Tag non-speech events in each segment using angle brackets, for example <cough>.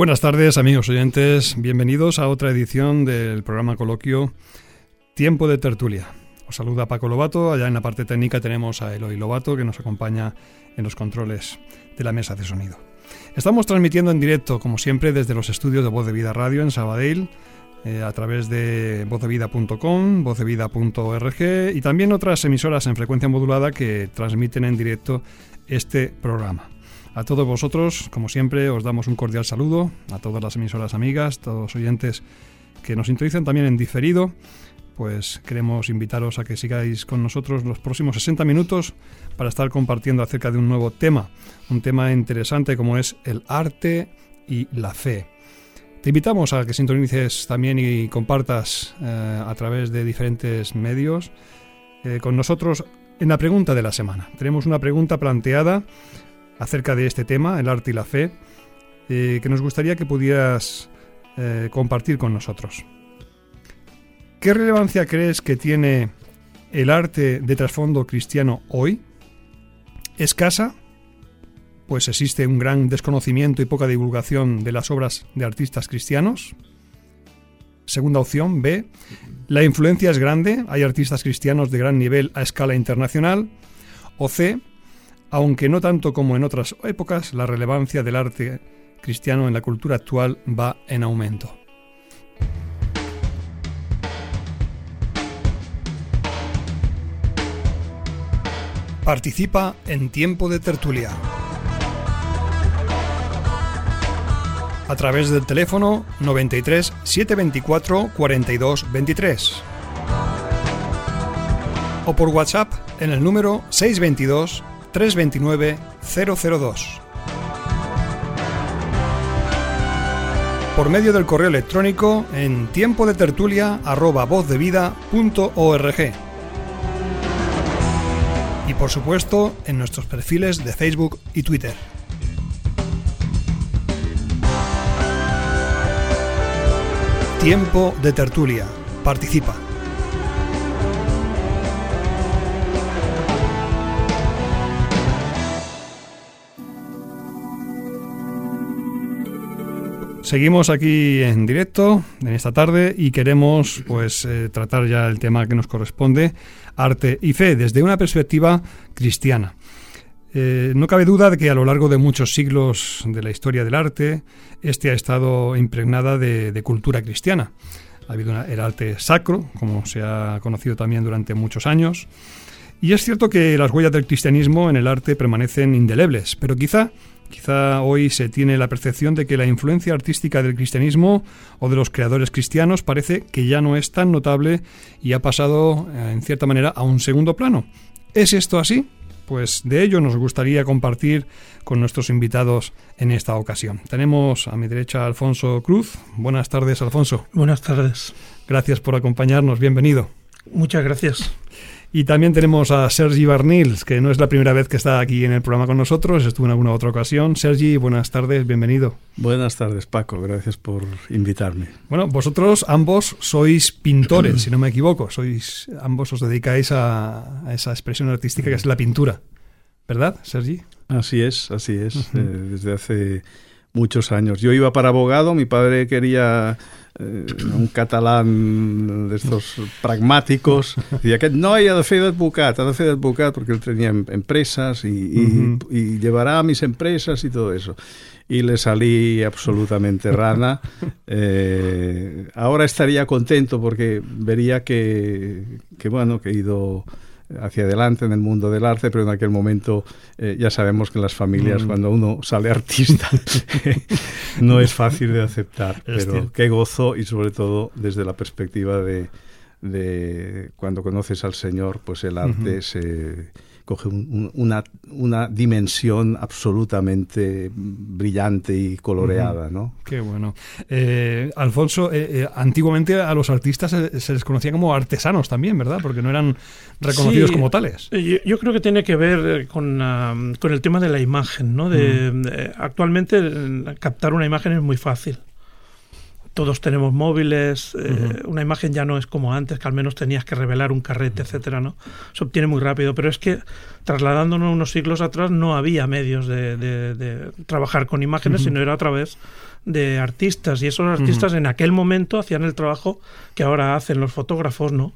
Buenas tardes, amigos oyentes. Bienvenidos a otra edición del programa coloquio Tiempo de Tertulia. Os saluda Paco Lobato. Allá en la parte técnica tenemos a Eloy Lobato que nos acompaña en los controles de la mesa de sonido. Estamos transmitiendo en directo, como siempre, desde los estudios de Voz de Vida Radio en Sabadell, eh, a través de vozdevida.com, vozdevida.org y también otras emisoras en frecuencia modulada que transmiten en directo este programa. A todos vosotros, como siempre, os damos un cordial saludo, a todas las emisoras amigas, todos los oyentes que nos sintonizan también en diferido, pues queremos invitaros a que sigáis con nosotros los próximos 60 minutos para estar compartiendo acerca de un nuevo tema, un tema interesante como es el arte y la fe. Te invitamos a que sintonices también y compartas eh, a través de diferentes medios eh, con nosotros en la pregunta de la semana. Tenemos una pregunta planteada acerca de este tema, el arte y la fe, eh, que nos gustaría que pudieras eh, compartir con nosotros. ¿Qué relevancia crees que tiene el arte de trasfondo cristiano hoy? ¿Escasa? Pues existe un gran desconocimiento y poca divulgación de las obras de artistas cristianos. Segunda opción, B. La influencia es grande, hay artistas cristianos de gran nivel a escala internacional. O C aunque no tanto como en otras épocas, la relevancia del arte cristiano en la cultura actual va en aumento. Participa en Tiempo de Tertulia. A través del teléfono 93 724 42 23 o por WhatsApp en el número 622 329 002. Por medio del correo electrónico en tiempo de tertulia Y por supuesto en nuestros perfiles de Facebook y Twitter. Tiempo de tertulia. Participa. Seguimos aquí en directo en esta tarde y queremos pues eh, tratar ya el tema que nos corresponde, arte y fe, desde una perspectiva cristiana. Eh, no cabe duda de que a lo largo de muchos siglos de la historia del arte, este ha estado impregnada de, cultura cristiana. Ha habido el arte sacro, como se ha conocido también durante muchos años, y es cierto que las huellas del cristianismo en el arte permanecen indelebles, pero quizá Quizá hoy se tiene la percepción de que la influencia artística del cristianismo o de los creadores cristianos parece que ya no es tan notable y ha pasado, eh, en cierta manera, a un segundo plano. ¿Es esto así? Pues de ello nos gustaría compartir con nuestros invitados en esta ocasión. Tenemos a mi derecha a Alfonso Cruz. Buenas tardes, Alfonso. Buenas tardes. Gracias por acompañarnos. Bienvenido. Muchas gracias. Y también tenemos a Sergi Barnils, que no es la primera vez que está aquí en el programa con nosotros, estuvo en alguna otra ocasión. Sergi, buenas tardes, bienvenido. Buenas tardes, Paco, gracias por invitarme. Bueno, vosotros ambos sois pintores, si no me equivoco, sois ambos os dedicáis a, esa expresión artística que es la pintura, ¿verdad, Sergi? Así es, así es, eh, desde hace muchos años. Yo iba para abogado, mi padre quería eh, un catalán de estos pragmáticos, decía que no, hay de fer d'advocat, ha de fer d'advocat porque él tenía em, empresas y, y, llevará a mis empresas y todo eso. Y le salí absolutamente rana. <laughs> Eh, ahora estaría contento porque vería que, que bueno, que he ido hacia adelante en el mundo del arte, pero en aquel momento eh, ya sabemos que en las familias, mm. cuando uno sale artista, <laughs> no es fácil de aceptar. pero qué gozo y sobre todo desde la perspectiva de, de, cuando conoces al Señor, pues el arte se coge una, una, dimensión absolutamente brillante y coloreada, ¿no? Qué bueno. Eh, Alfonso, eh, antiguamente a los artistas se, les conocía como artesanos también, ¿verdad? Porque no eran reconocidos como tales. Yo, creo que tiene que ver con, con, el tema de la imagen, ¿no? De, actualmente captar una imagen es muy fácil todos tenemos móviles, eh, una imagen ya no es como antes, que al menos tenías que revelar un carrete, etcétera, ¿no? Se obtiene muy rápido, pero es que trasladándonos unos siglos atrás no había medios de, trabajar con imágenes, sino era a través de artistas, y esos artistas en aquel momento hacían el trabajo que ahora hacen los fotógrafos, ¿no?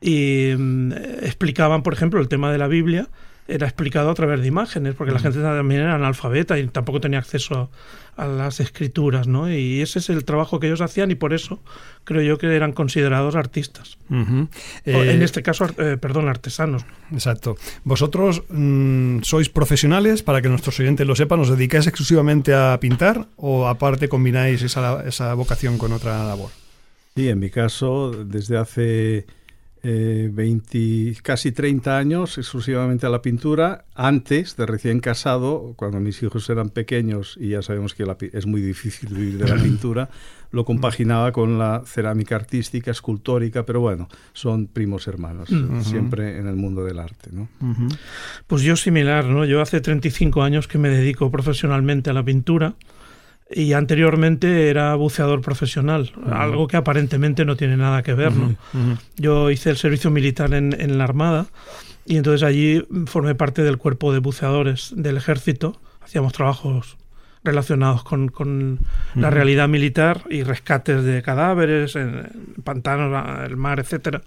Y mm, explicaban, por ejemplo, el tema de la Biblia, era explicado a través de imágenes, porque la gente también era analfabeta y tampoco tenía acceso a las escrituras, ¿no? Y ese es el trabajo que ellos hacían y por eso creo yo que eran considerados artistas. en eh, este caso, eh, perdón, artesanos. Exacto. Vosotros mm, sois profesionales, para que nuestros oyentes lo sepan, ¿os dedicáis exclusivamente a pintar o aparte combináis esa, esa vocación con otra labor? Sí, en mi caso, desde hace eh, 20, casi 30 años exclusivamente a la pintura. Antes de recién casado, cuando mis hijos eran pequeños, y ya sabemos que es muy difícil vivir de la <laughs> pintura, lo compaginaba con la cerámica artística, escultórica, pero bueno, son primos hermanos, siempre en el mundo del arte. ¿no? Pues yo similar, ¿no? Yo hace 35 años que me dedico profesionalmente a la pintura y anteriormente era buceador profesional, algo que aparentemente no tiene nada que ver. ¿no? Yo hice el servicio militar en, en, la Armada y entonces allí formé parte del cuerpo de buceadores del ejército, hacíamos trabajos relacionados con, con la realidad militar y rescates de cadáveres en pantanos, el mar, etcétera.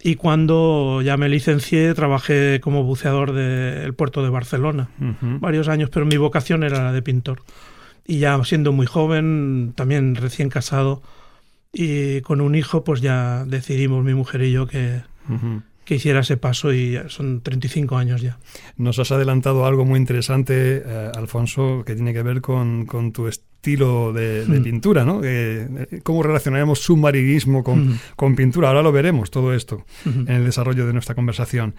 Y cuando ya me licencié, trabajé como buceador del puerto de Barcelona varios años, pero mi vocación era la de pintor y ya siendo muy joven, también recién casado y con un hijo, pues ya decidimos mi mujer y yo que, que hiciera ese paso y son 35 años ya. Nos has adelantado algo muy interesante, eh, Alfonso, que tiene que ver con, con tu estilo de, hmm. pintura, ¿no? Eh, ¿Cómo relacionaremos submarinismo con, hmm. con, pintura? Ahora lo veremos todo esto hmm. en el desarrollo de nuestra conversación.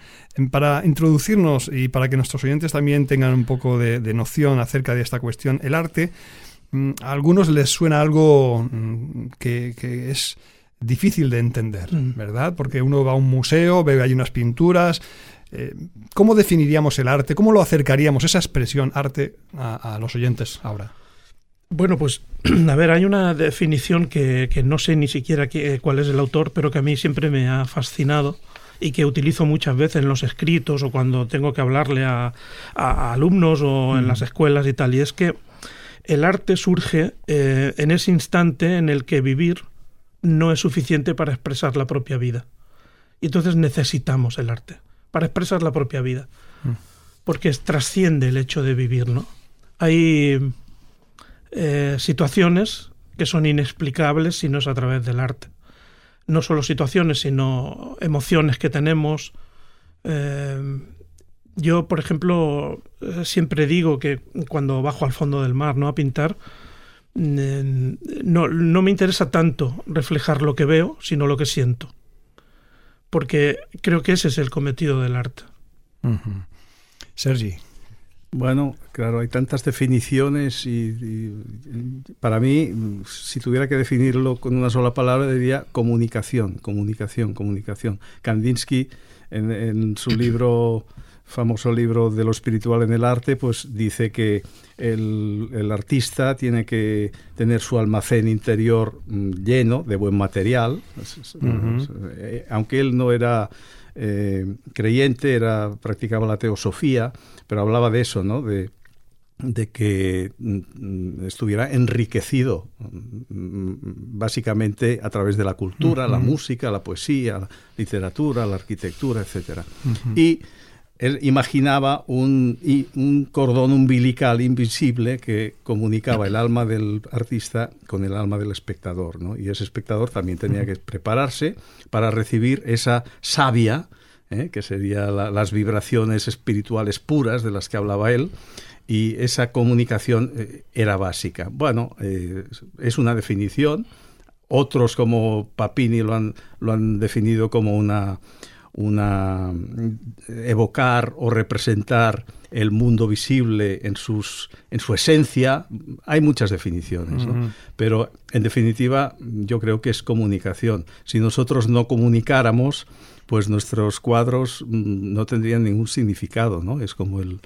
Para introducirnos y para que nuestros oyentes también tengan un poco de, noción acerca de esta cuestión, el arte, mm, a algunos les suena algo mm, que, que es difícil de entender, ¿verdad? Porque uno va a un museo, ve hay unas pinturas. Eh, ¿Cómo definiríamos el arte? ¿Cómo lo acercaríamos, esa expresión arte, a los oyentes ahora? Bueno, pues <clears throat> a ver, hay una definición que, no sé ni siquiera cuál es el autor, pero que a mí siempre me ha fascinado y que utilizo muchas veces en los escritos o cuando tengo que hablarle a, alumnos o en las escuelas y tal. Y es que el arte surge eh, en ese instante en el que vivir no es suficiente para expresar la propia vida. Y entonces necesitamos el arte para expresar la propia vida. Mm. Porque trasciende el hecho de vivir, ¿no? Hay eh, situaciones que son inexplicables si no es a través del arte. No solo situaciones, sino emociones que tenemos. Eh, yo, por ejemplo, eh, siempre digo que cuando bajo al fondo del mar ¿no? a pintar, no, no me interesa tanto reflejar lo que veo, sino lo que siento. Porque creo que ese es el cometido del arte. Sergi. Bueno, claro, hay tantas definiciones y, para mí, si tuviera que definirlo con una sola palabra, diría comunicación, comunicación, comunicación. Kandinsky, en, su libro, famoso libro de lo espiritual en el arte, pues dice que el, artista tiene que tener su almacén interior mm, lleno de buen material, eh, aunque él no era eh, creyente, era, practicaba la teosofía, pero hablaba de eso, ¿no? De, que mm, estuviera enriquecido mm, básicamente a través de la cultura, la música, la poesía, la literatura, la arquitectura, etc. Y él imaginaba un, un, cordón umbilical invisible que comunicaba el alma del artista con el alma del espectador, ¿no? Y ese espectador también tenía que prepararse para recibir esa savia, ¿eh? que serían las vibraciones espirituales puras de las que hablaba él, y esa comunicación eh, era básica. Bueno, eh, es una definición. Otros como Papini lo han, lo han definido como una una evocar o representar el mundo visible en sus en su esencia hay muchas definiciones ¿no? pero en definitiva yo creo que es comunicación. Si nosotros no comunicáramos pues nuestros cuadros mm, no tendrían ningún significado no es como el,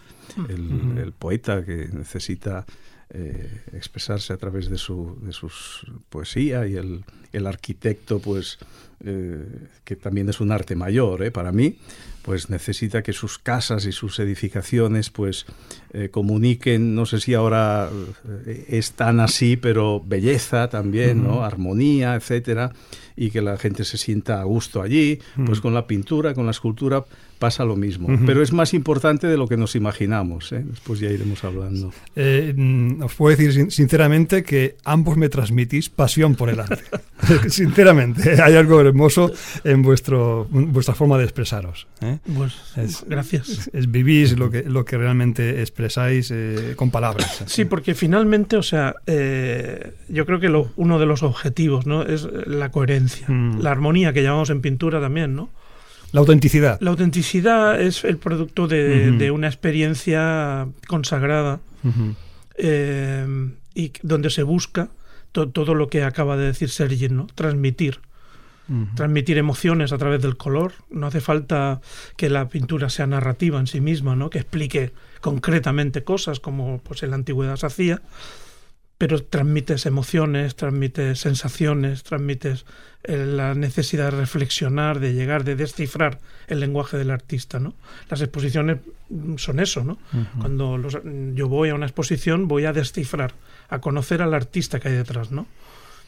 el, el poeta que necesita eh, expresarse a través de su de sus poesía y el, el arquitecto pues eh, que también es un arte mayor ¿eh? para mí pues necesita que sus casas y sus edificaciones pues eh, comuniquen, no sé si ahora eh, es tan así, pero belleza también, uh -huh. ¿no? Armonía, etcétera, y que la gente se sienta a gusto allí, uh -huh. pues con la pintura, con la escultura pasa lo mismo. Uh -huh. Pero es más importante de lo que nos imaginamos. ¿eh? Después ya iremos hablando. Eh, os puedo decir sinceramente que ambos me transmitís pasión por el arte. <laughs> sinceramente, <laughs> hay algo hermoso en vuestro, vuestra forma de expresaros. ¿eh? Pues, es, gracias. Es, es, vivís lo que, lo que realmente expresáis eh, con palabras. <laughs> Sí, porque finalmente, o sea, eh, yo creo que lo, uno de los objetivos ¿no? es la coherencia, mm. la armonía que llamamos en pintura también, ¿no? La autenticidad. La autenticidad es el producto de, uh -huh. de una experiencia consagrada uh -huh. eh, y donde se busca to, todo lo que acaba de decir Sergi, ¿no? Transmitir. Uh -huh. Transmitir emociones a través del color. No hace falta que la pintura sea narrativa en sí misma, ¿no? Que explique concretamente cosas como pues, en la antigüedad se hacía, pero transmites emociones, transmites sensaciones, transmites eh, la necesidad de reflexionar, de llegar, de descifrar el lenguaje del artista, ¿no? Las exposiciones son eso, ¿no? Uh -huh. Cuando los, yo voy a una exposición voy a descifrar, a conocer al artista que hay detrás, ¿no?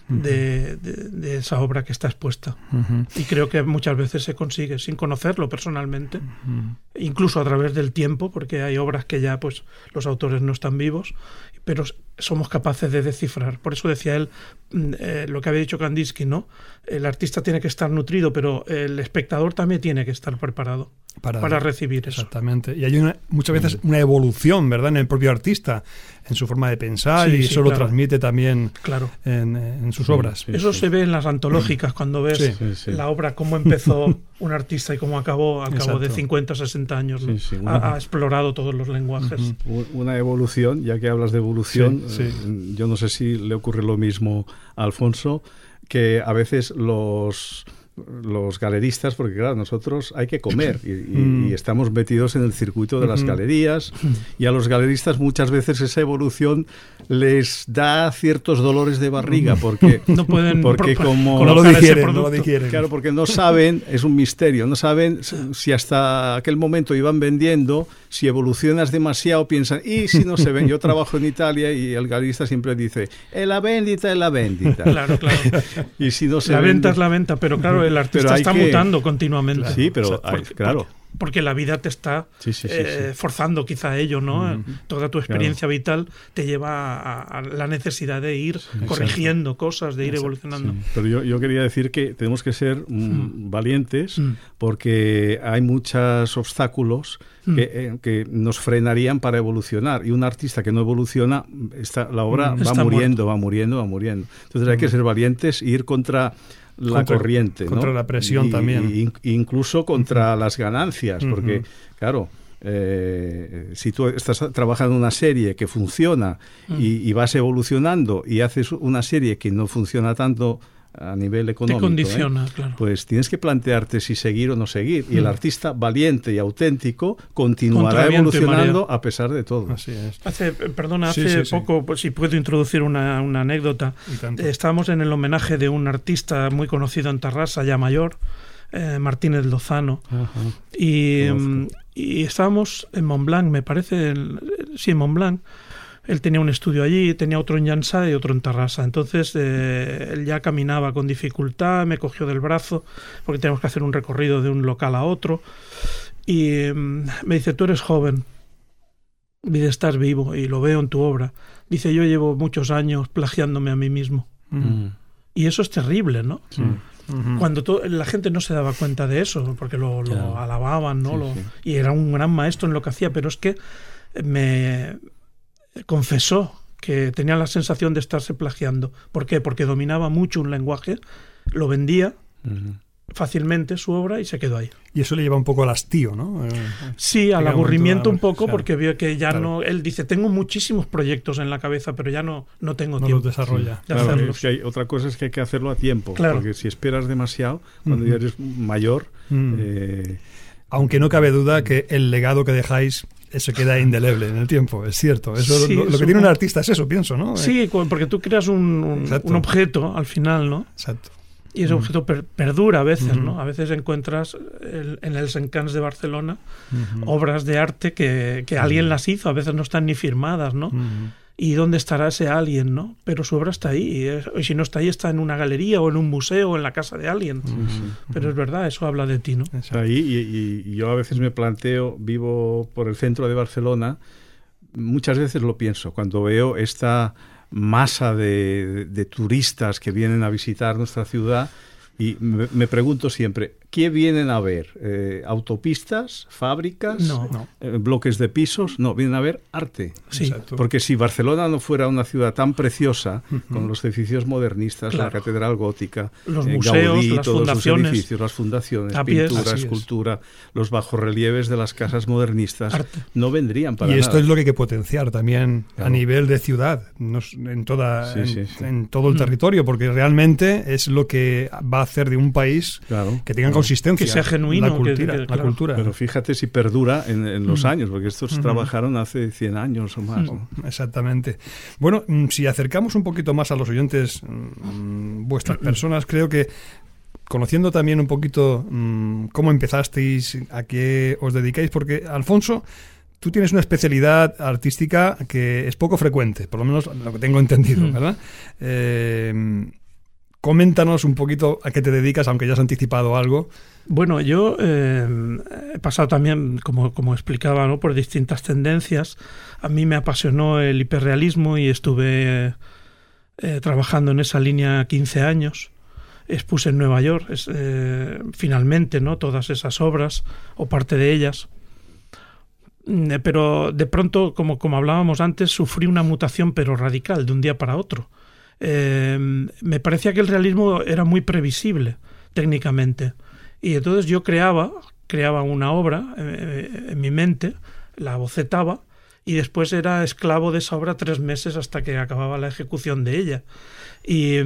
De, de, de, esa obra que está expuesta. Uh -huh. Y creo que muchas veces se consigue sin conocerlo personalmente, uh -huh. incluso a través del tiempo, porque hay obras que ya pues los autores no están vivos, pero somos capaces de descifrar. Por eso decía él eh, lo que había dicho Kandinsky, ¿no? El artista tiene que estar nutrido, pero el espectador también tiene que estar preparado para, para recibir eso. Exactamente. Y hay una, muchas veces una evolución, ¿verdad?, en el propio artista, en su forma de pensar, sí, y sí, eso claro. lo transmite también claro. en, en sus sí, obras. eso se ve en las antológicas, cuando ves la obra, cómo empezó <laughs> un artista y cómo acabó al cabo de 50 o 60 años. Una... Ha, ha, explorado todos los lenguajes. Uh -huh. Una evolución, ya que hablas de evolución, eh, yo no sé si le ocurre lo mismo a Alfonso, que a veces los los galeristas, porque claro, nosotros hay que comer y, y, mm. y, estamos metidos en el circuito de las galerías y a los galeristas muchas veces esa evolución les da ciertos dolores de barriga porque <laughs> no pueden porque como no lo, digieren, no lo digieren. claro porque no saben es un misterio no saben si hasta aquel momento iban vendiendo si evolucionas demasiado piensan y si no se ven yo trabajo en Italia y el galerista siempre dice es la vendita es la vendita <laughs> claro claro. <laughs> Y si no se la vende, venta es la venta pero claro el artista está que... mutando continuamente. Sí, pero o sea, hay, porque, claro. Porque, porque, la vida te está sí, sí, sí, eh, forzando quizá a ello, ¿no? Mm. Toda tu experiencia claro. vital te lleva a, a, la necesidad de ir corrigiendo Exacto. cosas, de ir Exacto. evolucionando. Pero yo, yo, quería decir que tenemos que ser mm, valientes mm. porque hay muchos obstáculos que, eh, que, nos frenarían para evolucionar. Y un artista que no evoluciona, está, la obra va muriendo, muerto. va muriendo, va muriendo. Entonces hay que ser valientes e ir contra la contra, corriente. Contra ¿no? la presión y, también. Y, incluso contra uh -huh. las ganancias, porque, uh -huh. claro, eh, si tú estás trabajando una serie que funciona uh -huh. y, y, vas evolucionando y haces una serie que no funciona tanto a nivel económico, Te condiciona, ¿eh? claro. pues tienes que plantearte si seguir o no seguir. Y el artista valiente y auténtico continuará evolucionando a pesar de todo. Así es. Hace, perdona, hace sí, sí, poco, pues, si puedo introducir una, una anécdota, eh, estábamos en el homenaje de un artista muy conocido en Tarrasa, ya mayor, eh, Martínez Lozano, y, um, y, estábamos en Montblanc, me parece, el, sí, en Montblanc, él tenía un estudio allí, tenía otro en Llansá y otro en Tarrasa. Entonces eh, él ya caminaba con dificultad, me cogió del brazo porque teníamos que hacer un recorrido de un local a otro y eh, me dice, tú eres joven, dice, estás vivo y lo veo en tu obra. Dice, yo llevo muchos años plagiándome a mí mismo. Mm. Y eso es terrible, ¿no? Sí. -huh. Cuando la gente no se daba cuenta de eso, porque lo, lo claro. alababan, ¿no? Sí, lo, sí. Y era un gran maestro en lo que hacía, pero es que me, confesó que tenía la sensación de estarse plagiando. ¿Por qué? Porque dominaba mucho un lenguaje, lo vendía uh -huh. fácilmente su obra y se quedó ahí. Y eso le lleva un poco al hastío, ¿no? Eh, sí, al aburrimiento un poco, porque vio que ya no. Él dice: Tengo muchísimos proyectos en la cabeza, pero ya no, no tengo no tiempo. los desarrolla. de Claro, hacerlos. es que hay, otra cosa es que hay que hacerlo a tiempo, Claro. porque si esperas demasiado, cuando ya eres mayor, eh, Aunque no cabe duda que el legado que dejáis eso queda indeleble en el tiempo, es cierto. Eso, Sí, lo, lo que tiene un artista es eso, pienso, ¿no? Eh, Sí, cu- porque tú creas un, un- Exacto. un objeto al final, ¿no? Exacto. Y ese objeto per- perdura a veces. ¿no? A veces encuentras el- en el Encants de Barcelona obras de arte que, que alguien las hizo, a veces no están ni firmadas, ¿no? ¿Y dónde estará ese alguien, no? Pero su obra está ahí. Y, es- y si no está ahí, está en una galería o en un museo o en la casa de alguien. Pero es verdad, eso habla de ti, ¿no? Ahí y, yo a veces me planteo, vivo por el centro de Barcelona, muchas veces lo pienso, cuando veo esta masa de, de turistas que vienen a visitar nuestra ciudad y me, me pregunto siempre, ¿qué vienen a ver? Eh, ¿Autopistas? ¿Fábricas? No. No. eh, ¿Bloques de pisos? No, vienen a ver arte. Sí. Exacto. Porque si Barcelona no fuera una ciudad tan preciosa, con los edificios modernistas, la Claro. catedral gótica, Los eh, museos, Gaudí, las todos fundaciones, edificios, las fundaciones, tapies, pintura, así es. escultura, los bajorrelieves de las casas modernistas, Arte. no vendrían para Y esto nada. es lo que hay que potenciar también a Claro. nivel de ciudad, en, toda, Sí, en, sí, sí. en todo el Mm. territorio, porque realmente es lo que va a hacer de un país Claro. que tenga Claro. Consistencia. Que sea genuino, La cultura. que- la claro. cultura. Pero fíjate si perdura en, en los Mm. años, porque estos trabajaron hace 100 años o más. ¿no? Exactamente. Bueno, mm, si acercamos un poquito más a los oyentes mm, vuestras personas, creo que conociendo también un poquito mm, cómo empezasteis, a qué os dedicáis, porque Alfonso, tú tienes una especialidad artística que es poco frecuente, por lo menos lo que tengo entendido, Mm. ¿verdad? Eh, coméntanos un poquito a qué te dedicas, aunque ya has anticipado algo. Bueno, yo eh, he pasado también, como, como explicaba, ¿no? por distintas tendencias. A mí me apasionó el hiperrealismo y estuve eh, trabajando en esa línea 15 años. Expuse en Nueva York, eh, finalmente, ¿no? todas esas obras, o parte de ellas. Mm, Pero de pronto, como, como hablábamos antes, sufrí una mutación, pero radical, de un día para otro. Eh, me parecía que el realismo era muy previsible técnicamente. Y entonces yo creaba, creaba una obra eh, en mi mente, la bocetaba y después era esclavo de esa obra tres meses hasta que acababa la ejecución de ella. Y,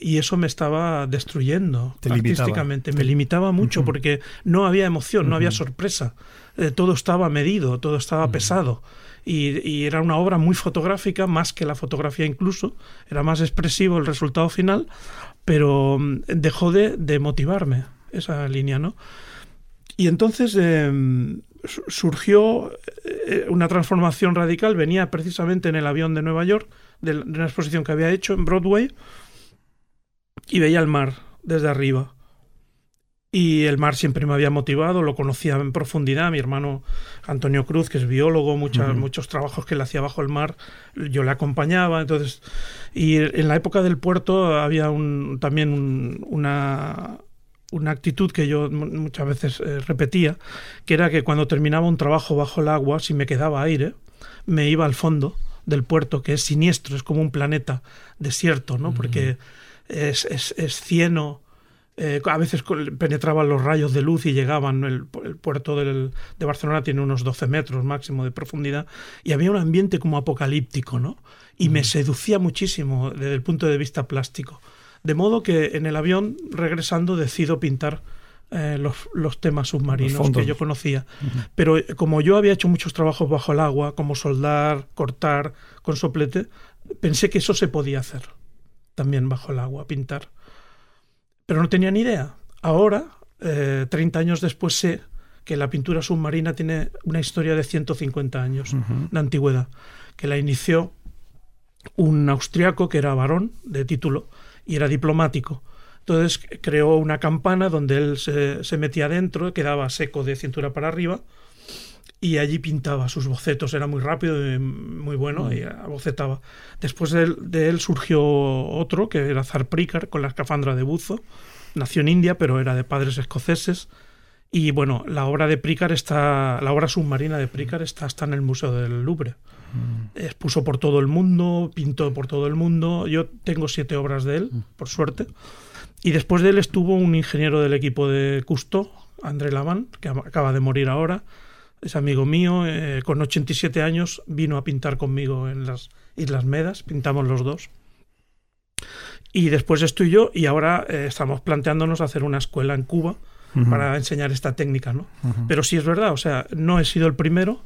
y eso me estaba destruyendo Te limitaba. artísticamente, me limitaba mucho porque no había emoción, no había sorpresa, Eh, todo estaba medido, todo estaba pesado. Y, era una obra muy fotográfica, más que la fotografía incluso, era más expresivo el resultado final, pero mm, dejó de, motivarme esa línea, ¿no? Y entonces su- surgió eh, una transformación radical, venía precisamente en el avión de Nueva York, de, de una exposición que había hecho en Broadway, y veía el mar desde arriba. Y el mar siempre me había motivado, lo conocía en profundidad. Mi hermano Antonio Cruz, que es biólogo, muchas- muchos trabajos que él hacía bajo el mar, yo le acompañaba. Entonces, y en la época del puerto había un, también un- una, una actitud que yo mu- muchas veces eh, repetía, que era que cuando terminaba un trabajo bajo el agua, si me quedaba aire, me iba al fondo del puerto, que es siniestro, es como un planeta desierto, ¿no? Porque es, es, es cieno, eh, a veces penetraban los rayos de luz y llegaban. El, pu- el puerto del- de Barcelona tiene unos 12 metros máximo de profundidad y había un ambiente como apocalíptico, ¿no? Y me seducía muchísimo desde el punto de vista plástico. De modo que en el avión, regresando, decido pintar eh, los, los temas submarinos que yo conocía. Pero eh, como yo había hecho muchos trabajos bajo el agua, como soldar, cortar, con soplete, pensé que eso se podía hacer también bajo el agua, pintar. Pero no tenía ni idea. Ahora, eh, 30 años después, sé que la pintura submarina tiene una historia de 150 años de antigüedad, que la inició un austriaco que era varón de título y era diplomático. Entonces creó una campana donde él se, se metía dentro, quedaba seco de cintura para arriba y allí pintaba sus bocetos. Era muy rápido y muy bueno y bocetaba. Después de él, de él surgió otro que era Zarprícar con la escafandra de buzo. Nació en India, pero era de padres escoceses. Y bueno, la obra de Prícar está, la obra submarina de Prícar está hasta en el Museo del Louvre. Expuso por todo el mundo, pintó por todo el mundo. Yo tengo siete obras de él, por suerte. Y después de él estuvo un ingeniero del equipo de Custo, André Laván, que acaba de morir ahora. Es amigo mío, eh, con 87 años vino a pintar conmigo en las Islas Medas, pintamos los dos. Y después estoy yo y ahora eh, estamos planteándonos hacer una escuela en Cuba para enseñar esta técnica, ¿no? Pero sí es verdad, o sea, no he sido el primero,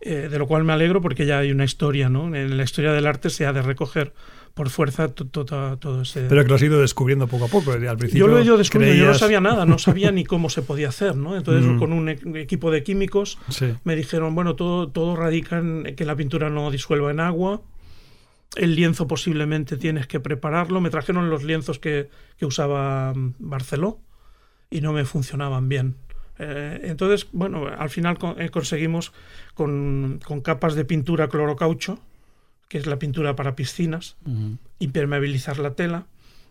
eh, de lo cual me alegro porque ya hay una historia, ¿no? En la historia del arte se ha de recoger por fuerza todo ese... Pero que lo has ido descubriendo poco a poco. Al principio yo lo he ido descubriendo, yo no sabía nada, no <laughs> sabía ni cómo se podía hacer, ¿no? Entonces con un equipo de químicos me dijeron, bueno, todo, todo radica en que la pintura no disuelva en agua, el lienzo posiblemente tienes que prepararlo. Me trajeron los lienzos que, que usaba mm, Barceló y no me funcionaban bien. Eh, entonces, bueno, al final eh, conseguimos con, con, capas de pintura clorocaucho, que es la pintura para piscinas, impermeabilizar la tela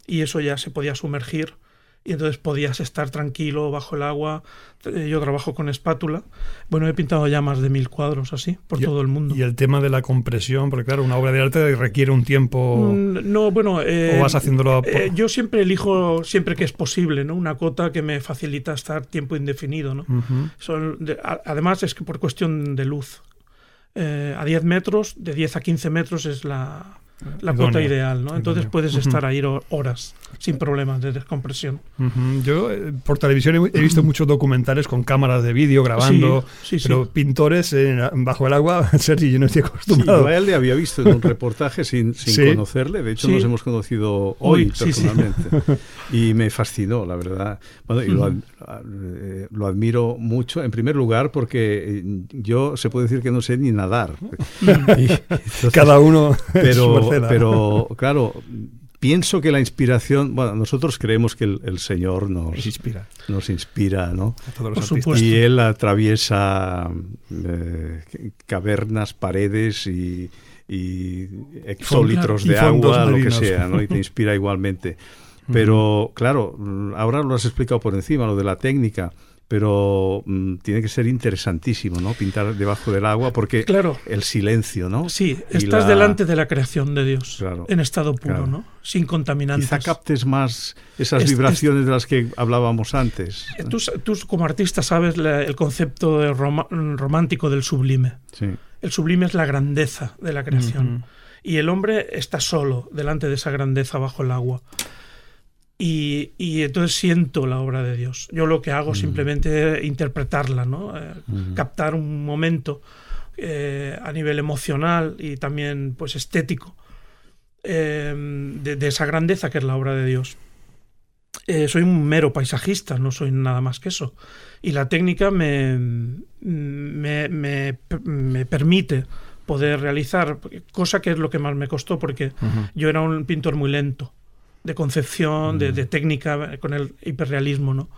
y eso ya se podía sumergir y entonces podías estar tranquilo bajo el agua. Eh, yo trabajo con espátula. Bueno, he pintado ya más de mil cuadros así por todo el mundo. Y el tema de la compresión, porque claro, una obra de arte requiere un tiempo. Mm, no, bueno. Eh, ¿O vas haciéndolo? Eh, yo siempre elijo, siempre que es posible, ¿no? Una cota que me facilita estar tiempo indefinido, ¿no? además, es que por cuestión de luz. a 10 metros, de 10 a 15 metros es la, la cuota ideal, ¿no? Entonces puedes estar ahí horas sin problemas de descompresión. Yo eh, por televisión he, visto muchos documentales con cámaras de vídeo grabando, pero pintores bajo el agua, <laughs> Sergi, yo no estoy acostumbrado. a él le había visto en un reportaje sin, <laughs> sin conocerle, de hecho nos hemos conocido hoy, personalmente, <laughs> y me fascinó, la verdad. Bueno, y lo, eh, lo, admiro mucho, en primer lugar, porque eh, yo se puede decir que no sé ni nadar. Cada uno... Pero pero, claro, pienso que la inspiración, bueno, nosotros creemos que el, Señor nos, inspira, nos inspira, ¿no? Y Él atraviesa eh, cavernas, paredes y, y hectolitros de agua, lo que sea, ¿no? Y te inspira igualmente. <laughs> Pero, claro, ahora lo has explicado por encima, lo de la técnica pero mm, tiene que ser interesantísimo, ¿no? Pintar debajo del agua porque claro. el silencio, ¿no? Sí, estás delante de la creación de Dios en estado puro, ¿no? Sin contaminantes. Quizá captes más esas vibraciones de las que hablábamos antes. Eh, tú, como artista sabes el concepto romántico del sublime. Sí. El sublime es la grandeza de la creación. Y el hombre está solo delante de esa grandeza bajo el agua. Y, entonces siento la obra de Dios. Yo lo que hago mm. simplemente es interpretarla, ¿no? Eh, mm. captar un momento eh, a nivel emocional y también pues estético eh, de, esa grandeza que es la obra de Dios. soy un mero paisajista, no soy nada más que eso. Y la técnica me, me, me, permite poder realizar, cosa que es lo que más me costó, porque yo era un pintor muy lento de concepción, de, mm. técnica, con el hiperrealismo, ¿no?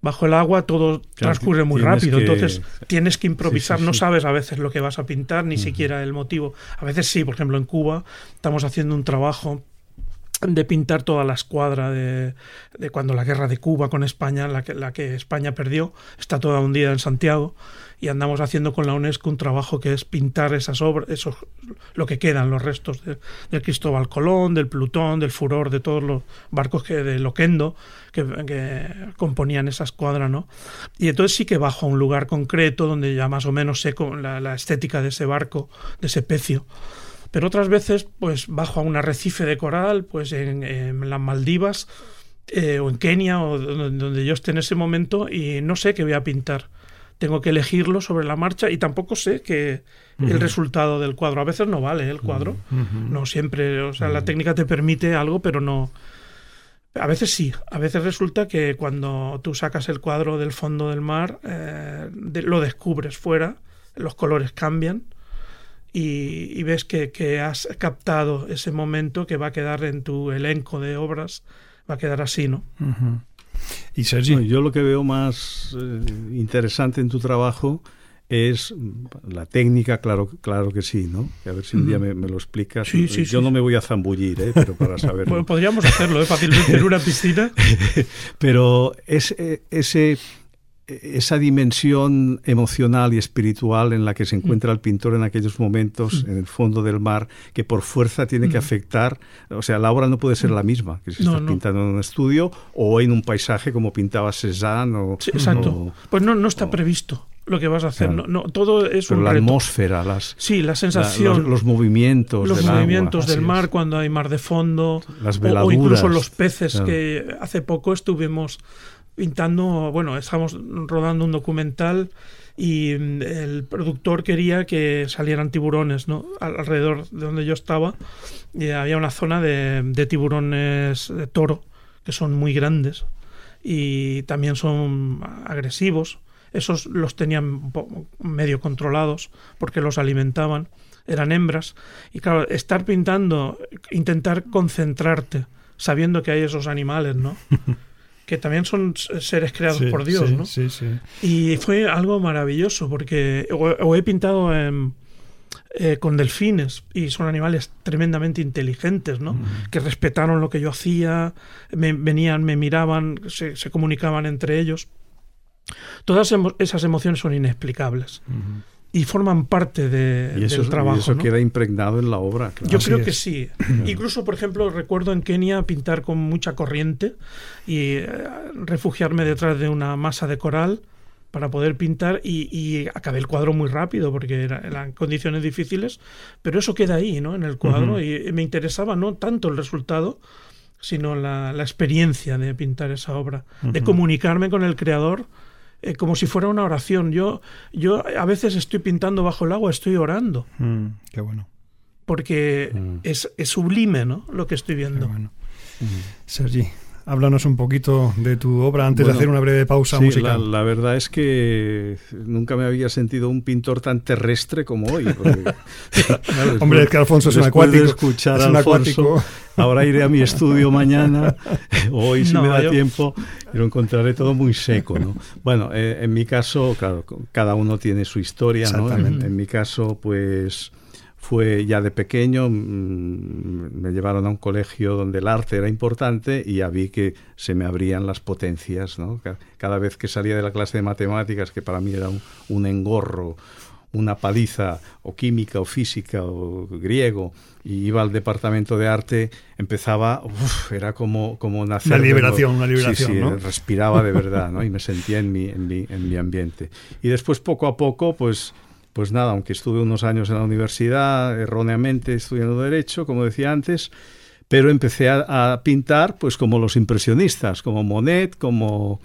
Bajo el agua todo transcurre muy rápido, entonces tienes que improvisar, no sabes a veces lo que vas a pintar, ni siquiera el motivo. A veces sí, por ejemplo en Cuba estamos haciendo un trabajo de pintar toda la escuadra de, de, cuando la guerra de Cuba con España, la que, la que España perdió, está toda hundida en Santiago y andamos haciendo con la UNESCO un trabajo que es pintar esas obras, eso, lo que quedan, los restos del Cristóbal Colón, del Plutón, del Furor, de todos los barcos que, de Loquendo que, componían esa escuadra, ¿no? Y entonces sí que bajo a un lugar concreto donde ya más o menos sé la, la estética de ese barco, de ese pecio pero otras veces pues bajo a un arrecife de coral, pues en, las Maldivas eh, o en Kenia o donde yo esté en ese momento y no sé qué voy a pintar tengo que elegirlo sobre la marcha y tampoco sé que el resultado del cuadro. A veces no vale el cuadro, no siempre, o sea, la técnica te permite algo, pero no... A veces sí, a veces resulta que cuando tú sacas el cuadro del fondo del mar, eh, lo descubres fuera, los colores cambian y, ves que, has captado ese momento que va a quedar en tu elenco de obras, va a quedar así, ¿no? Y Sergi. yo lo que veo más eh, interesante en tu trabajo es la técnica, claro, claro que sí, ¿no? A ver si un día me, lo explicas. yo no me voy a zambullir, ¿eh? pero para saber. bueno, podríamos hacerlo, ¿eh? fácilmente en una piscina. <laughs> pero es, ese esa dimensión emocional y espiritual en la que se encuentra el pintor en aquellos momentos en el fondo del mar, que por fuerza tiene que afectar, o sea, la obra no puede ser la misma que si está pintando en un estudio o en un paisaje como pintaba Cézanne o... exacto. pues no, no está previsto lo que vas a hacer. No, todo es Pero la atmósfera, las, sí, la sensación, los, movimientos, los movimientos del mar cuando hay mar de fondo, las o, incluso los peces que hace poco estuvimos pintando, bueno, estamos rodando un documental y mm, el productor quería que salieran tiburones, ¿no? Alrededor de donde yo estaba y había una zona de, de tiburones de toro que son muy grandes y también son agresivos esos los tenían medio controlados porque los alimentaban, eran hembras. Y claro, estar pintando, intentar concentrarte sabiendo que hay esos animales, ¿no? <laughs> que también son seres creados por Dios, ¿no? Sí, sí. Y fue algo maravilloso porque o, he pintado eh, con delfines y son animales tremendamente inteligentes, ¿no? Que respetaron lo que yo hacía, me venían, me miraban, se, se comunicaban entre ellos. Todas esas emociones son inexplicables. Y forman parte de, del trabajo. Y eso queda impregnado en la obra. Yo creo que sí. <clears throat> Incluso, por ejemplo, recuerdo en Kenia pintar con mucha corriente y eh, refugiarme detrás de una masa de coral para poder pintar y, acabé el cuadro muy rápido porque eran condiciones difíciles, pero eso queda ahí, ¿no? En el cuadro y me interesaba no tanto el resultado, sino la, experiencia de pintar esa obra, de comunicarme con el creador eh, como si fuera una oración. Yo, yo a veces estoy pintando bajo el agua, estoy orando. Mm, qué bueno. Porque mm. es, sublime, ¿no? Lo que estoy viendo. Qué bueno. Sergi, háblanos un poquito de tu obra antes de hacer una breve pausa musical. La, verdad es que nunca me había sentido un pintor tan terrestre como hoy. <laughs> Hombre, es que Alfonso es un acuático. De escuchar a Alfonso, ahora iré a mi estudio mañana, <laughs> hoy si me da tiempo, y lo encontraré todo muy seco. ¿no? Bueno, eh, en mi caso, claro, cada uno tiene su historia. ¿no? en mi caso, pues fue ya de pequeño, mm, me llevaron a un colegio donde el arte era importante y ya vi que se me abrían las potencias. ¿no? Cada vez que salía de la clase de matemáticas, que para mí era un, engorro, una paliza, o química, o física, o griego, y iba al departamento de arte, empezaba, era como, como nacer. Una liberación, una liberación. Sí, sí, respiraba de verdad, ¿no? Y me sentía en mi, en mi, en mi ambiente. Y después, poco a poco, pues pues nada, aunque estuve unos años en la universidad, erróneamente estudiando Derecho, como decía antes, pero empecé a, pintar pues como los impresionistas, como Monet, como,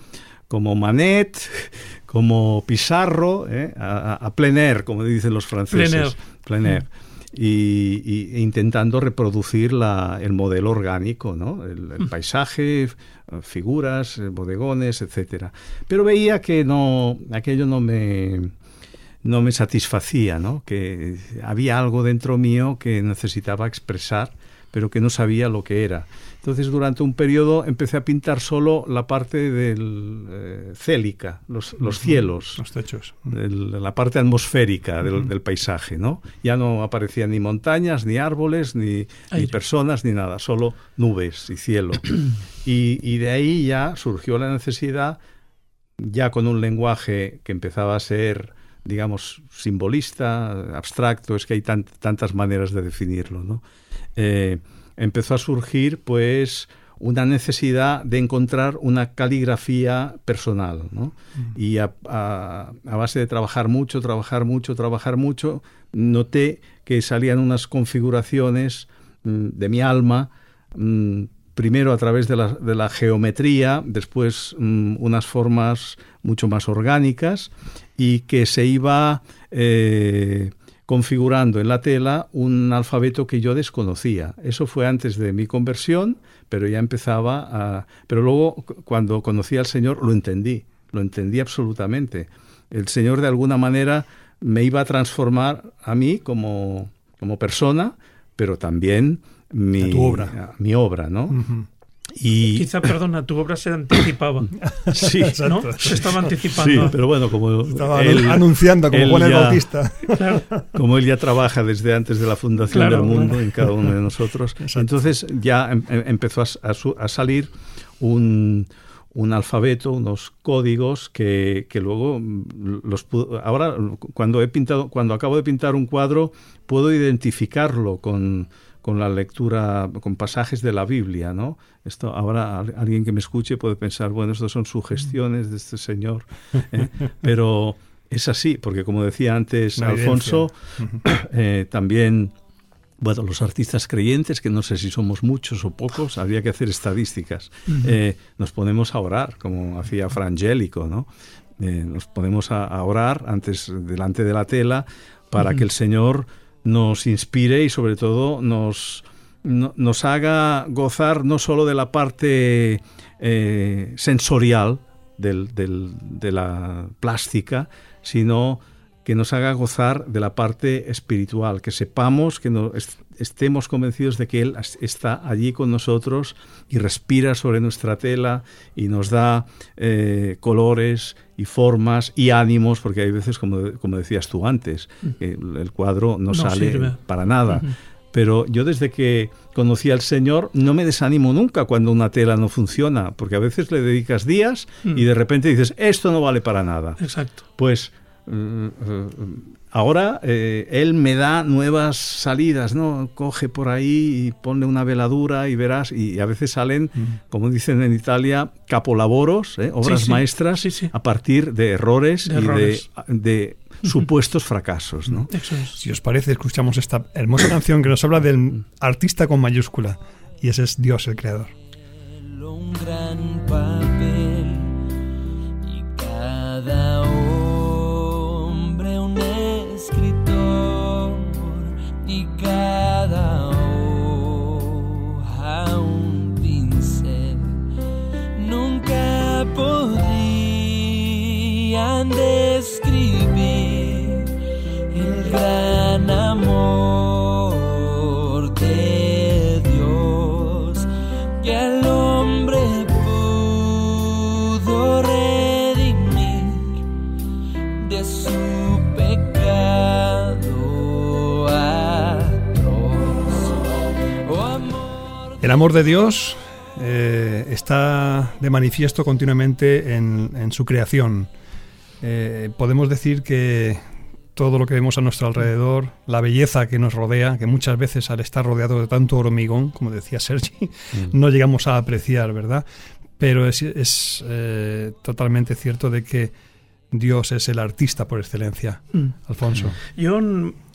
como Manet, <laughs> como Pizarro, ¿eh? a, plein air, como dicen los franceses. Plein air. Y, e intentando reproducir la, el modelo orgánico, ¿no? el, el mm. paisaje, figuras, bodegones, etcétera. Pero veía que no, aquello no me, no me satisfacía, ¿no? que había algo dentro mío que necesitaba expresar, pero que no sabía lo que era. Entonces, durante un periodo empecé a pintar solo la parte del eh, célica, los, cielos, los techos, la parte atmosférica del, paisaje, ¿no? Ya no aparecían ni montañas, ni árboles, ni, ni personas, ni nada, solo nubes y cielo. <coughs> y, y de ahí ya surgió la necesidad, ya con un lenguaje que empezaba a ser digamos, simbolista, abstracto, es que hay tantas maneras de definirlo, ¿no? Eh, empezó a surgir, pues, una necesidad de encontrar una caligrafía personal, ¿no? Mm. Y a, base de trabajar mucho, trabajar mucho, trabajar mucho, noté que salían unas configuraciones mm, de mi alma, mm, primero a través de la, geometría, después unas formas mucho más orgánicas y que se iba eh, configurando en la tela un alfabeto que yo desconocía. Eso fue antes de mi conversión, pero ya empezaba a... Pero luego, cuando conocí al Señor, lo entendí, lo entendí absolutamente. El Señor, de alguna manera, me iba a transformar a mí como, como persona, pero también mi, obra. mi obra, ¿no? Y... Quizá, perdona, tu obra se anticipaba. <laughs> sí, ¿no? Se estaba anticipando. Sí, pero bueno, como estaba anunciando, como Juan el Bautista. Como él ya trabaja desde antes de la fundación del mundo en cada uno de nosotros, entonces ya em, em, empezó a, salir un, un alfabeto, unos códigos que, que luego mm, los ahora cuando he pintado, cuando acabo de pintar un cuadro, puedo identificarlo con, con la lectura, con pasajes de la Biblia, ¿no? Esto ahora alguien que me escuche puede pensar, bueno, estas son sugestiones de este señor, ¿eh? <laughs> pero es así, porque como decía antes Alfonso, <coughs> eh, también bueno, los artistas creyentes, que no sé si somos muchos o pocos, habría que hacer estadísticas. Eh, nos ponemos a orar, como hacía Frangélico, ¿no? Eh, nos ponemos a, orar antes, delante de la tela, para que el Señor nos inspire y sobre todo nos, nos haga gozar no solo de la parte eh, sensorial del, de la plástica, sino que nos haga gozar de la parte espiritual, que sepamos, que no, estemos convencidos de que Él está allí con nosotros y respira sobre nuestra tela y nos da eh, colores y formas y ánimos, porque hay veces, como, como decías tú antes, mm. que el cuadro no, sale para nada. Pero yo desde que conocí al Señor no me desanimo nunca cuando una tela no funciona, porque a veces le dedicas días y mm. de repente dices, esto no vale para nada. Exacto. Pues ahora eh, él me da nuevas salidas, ¿no? Coge por ahí y pone una veladura y verás, y a veces salen, como dicen en Italia, capolaboros, ¿eh? obras maestras, a partir de errores, y de, supuestos fracasos, ¿no? Si os parece, escuchamos esta hermosa canción que nos habla del artista con mayúscula, y ese es Dios el creador. Un gran amor de Dios eh, está de manifiesto continuamente en, en, su creación. Eh, podemos decir que todo lo que vemos a nuestro alrededor, la belleza que nos rodea, que muchas veces al estar rodeado de tanto hormigón, como decía Sergi, mm. no llegamos a apreciar, ¿verdad? Pero es, eh, totalmente cierto de que Dios es el artista por excelencia, mm. Alfonso. Yo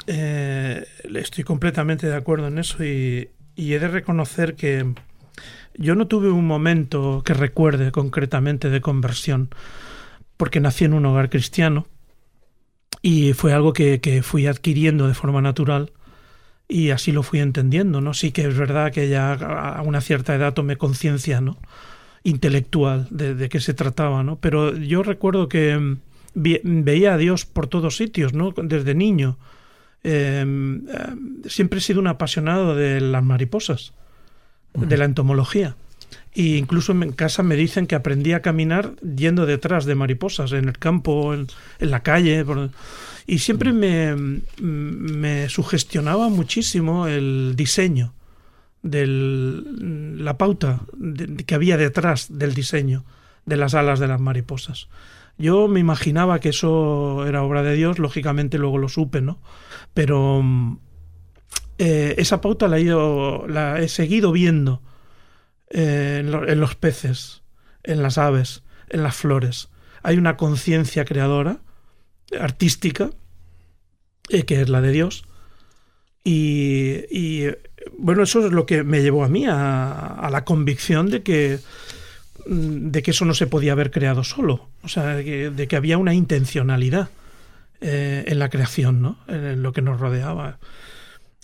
eh, estoy completamente de acuerdo en eso y, y he de reconocer que yo no tuve un momento que recuerde concretamente de conversión porque nací en un hogar cristiano y fue algo que, fui adquiriendo de forma natural y así lo fui entendiendo, ¿no? Sí que es verdad que ya a una cierta edad tomé conciencia, ¿no? intelectual de, qué se trataba, ¿no? Pero yo recuerdo que veía a Dios por todos sitios, ¿no? Desde niño. Em, em, siempre he sido un apasionado de las mariposas, de la entomología. Y incluso en casa me dicen que aprendí a caminar yendo detrás de mariposas, en el campo, en, la calle. Y siempre me, me sugestionaba muchísimo el diseño, de la pauta que había detrás del diseño de las alas de las mariposas. Yo me imaginaba que eso era obra de Dios, lógicamente luego lo supe, ¿no? Pero eh, esa pauta la he, ido, la he seguido viendo en, los peces, en las aves, en las flores. Hay una conciencia creadora, artística, eh, que es la de Dios. Y, bueno, eso es lo que me llevó a mí a, la convicción de que, de que eso no se podía haber creado solo. O sea, de que, había una intencionalidad eh, en la creación, ¿no? En lo que nos rodeaba.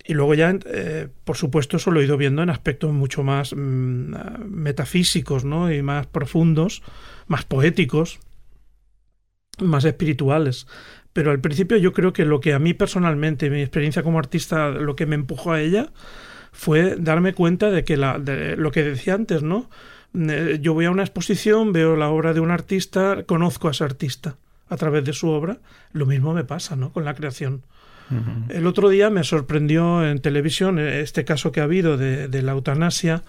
Y luego ya, eh, por supuesto, eso lo he ido viendo en aspectos mucho más mm, metafísicos, ¿no? Y más profundos, más poéticos, más espirituales. Pero al principio yo creo que lo que a mí personalmente, mi experiencia como artista, lo que me empujó a ella fue darme cuenta de que la, de lo que decía antes, ¿no? Eh, yo voy a una exposición, veo la obra de un artista, conozco a ese artista a través de su obra. Lo mismo me pasa, ¿no? Con la creación. El otro día me sorprendió en televisión este caso que ha habido de, la eutanasia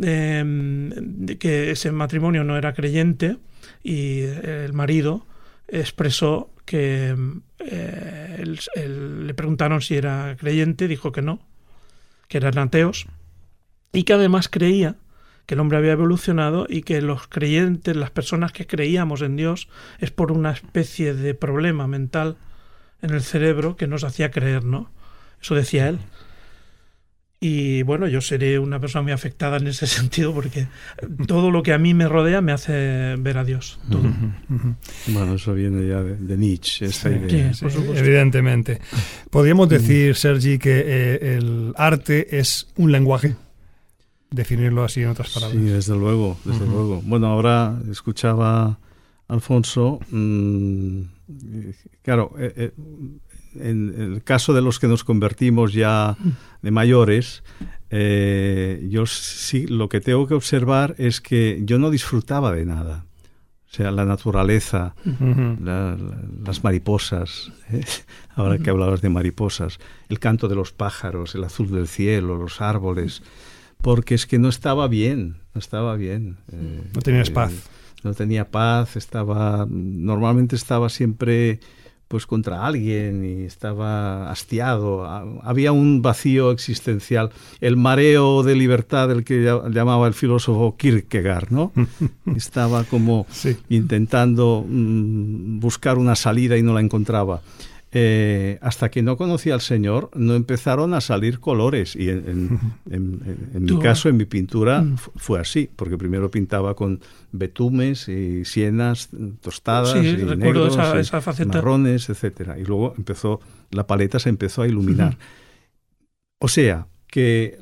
em, que ese matrimonio no era creyente y el marido expresó que eh, le preguntaron si era creyente, dijo que no, que eran ateos, y que además creía que el hombre había evolucionado y que los creyentes, las personas que creíamos en Dios, es por una especie de problema mental en el cerebro que nos hacía creer, ¿no? Eso decía él. Y bueno, yo seré una persona muy afectada en ese <laughs> sentido porque todo lo que a mí me rodea me hace ver a Dios. Bueno, eso viene ya de, Nietzsche, esa idea. evidentemente. Podríamos decir, Sergi, que eh, el arte es un lenguaje. Definirlo así en otras palabras. Sí, desde luego, desde luego. Bueno, ahora escuchaba Alfonso. Mm, claro, eh, eh, en el caso de los que nos convertimos ya de mayores, eh, yo sí lo que tengo que observar es que yo no disfrutaba de nada. O sea, la naturaleza, las mariposas, ¿eh? <laughs> ahora que hablabas de mariposas, el canto de los pájaros, el azul del cielo, los árboles, porque es que no estaba bien, no estaba bien. Eh, no tenías paz. No tenía paz, estaba, normalmente estaba siempre pues contra alguien y estaba hastiado. Había un vacío existencial, el mareo de libertad del que llamaba el filósofo Kierkegaard, ¿no? <laughs> estaba como intentando mm, buscar una salida y no la encontraba. Eh, hasta que no conocí al Señor, no empezaron a salir colores. Y en, mi caso, en mi pintura, mm. fue así, porque primero pintaba con betumes y sienas tostadas y negros, marrones, etcétera. Y luego empezó, la paleta se empezó a iluminar. O sea, que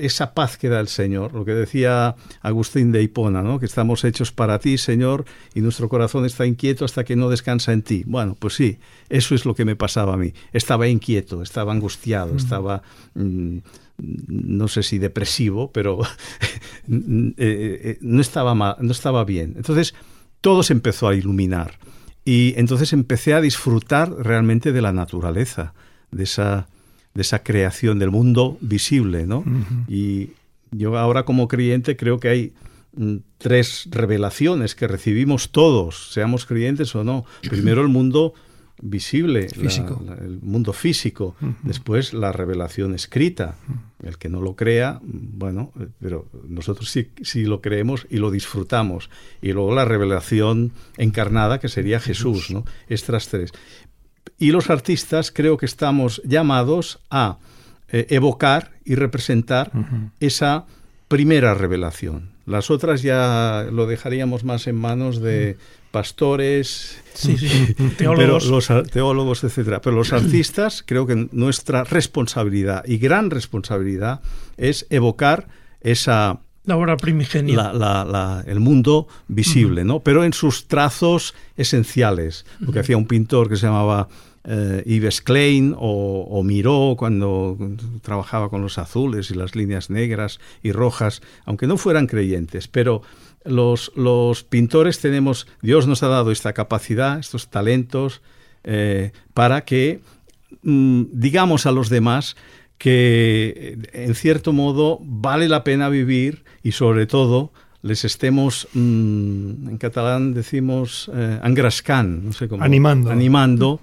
esa paz que da el Señor, lo que decía Agustín de Hipona, ¿no? que estamos hechos para ti, Señor, y nuestro corazón está inquieto hasta que no descansa en ti. Bueno, pues sí, eso es lo que me pasaba a mí. Estaba inquieto, estaba angustiado, estaba, mm, no sé si depresivo, pero <laughs> eh, eh, no, estaba no estaba bien. Entonces, todo se empezó a iluminar. Y entonces empecé a disfrutar realmente de la naturaleza, de esa de esa creación del mundo visible, ¿no? Y yo ahora como creyente creo que hay mm, tres revelaciones que recibimos todos, seamos creyentes o no. <clears throat> Primero el mundo visible, el mundo físico, después la revelación escrita. El que no lo crea, bueno, pero nosotros sí, sí, lo creemos y lo disfrutamos. Y luego la revelación encarnada, que sería Jesús, ¿no? Estas tres. Y los artistas creo que estamos llamados a eh, evocar y representar esa primera revelación. Las otras ya lo dejaríamos más en manos de pastores, <laughs> teólogos. los teólogos, etcétera. Pero los <clears throat> artistas, creo que nuestra responsabilidad y gran responsabilidad es evocar esa la obra primigenia. el mundo visible, ¿no? Pero en sus trazos esenciales. Lo que hacía un pintor que se llamaba eh, Yves Klein o, Miró cuando trabajaba con los azules y las líneas negras y rojas, aunque no fueran creyentes, pero los, los pintores tenemos, Dios nos ha dado esta capacidad, estos talentos, eh, para que mm, digamos a los demás que en cierto modo vale la pena vivir y sobre todo les estemos, mm, en catalán decimos, eh, no sé cómo. Animando. Animando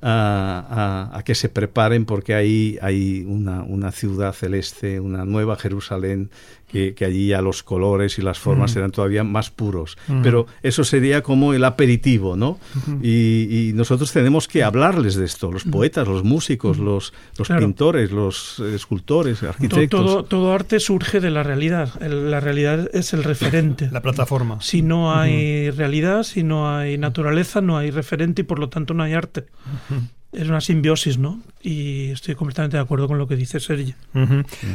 a, que se preparen porque ahí hay una, una ciudad celeste, una nueva Jerusalén que, allí ya los colores y las formas eran todavía más puros. Pero eso sería como el aperitivo, ¿no? y, nosotros tenemos que hablarles de esto, los poetas, los músicos, los, los pintores, los escultores, arquitectos. Todo, todo, arte surge de la realidad. la realidad es el referente. La plataforma. Si no hay realidad, si no hay naturaleza, no hay referente y por lo tanto no hay arte es una simbiosis, ¿no? Y estoy completamente de acuerdo con lo que dice Sergio.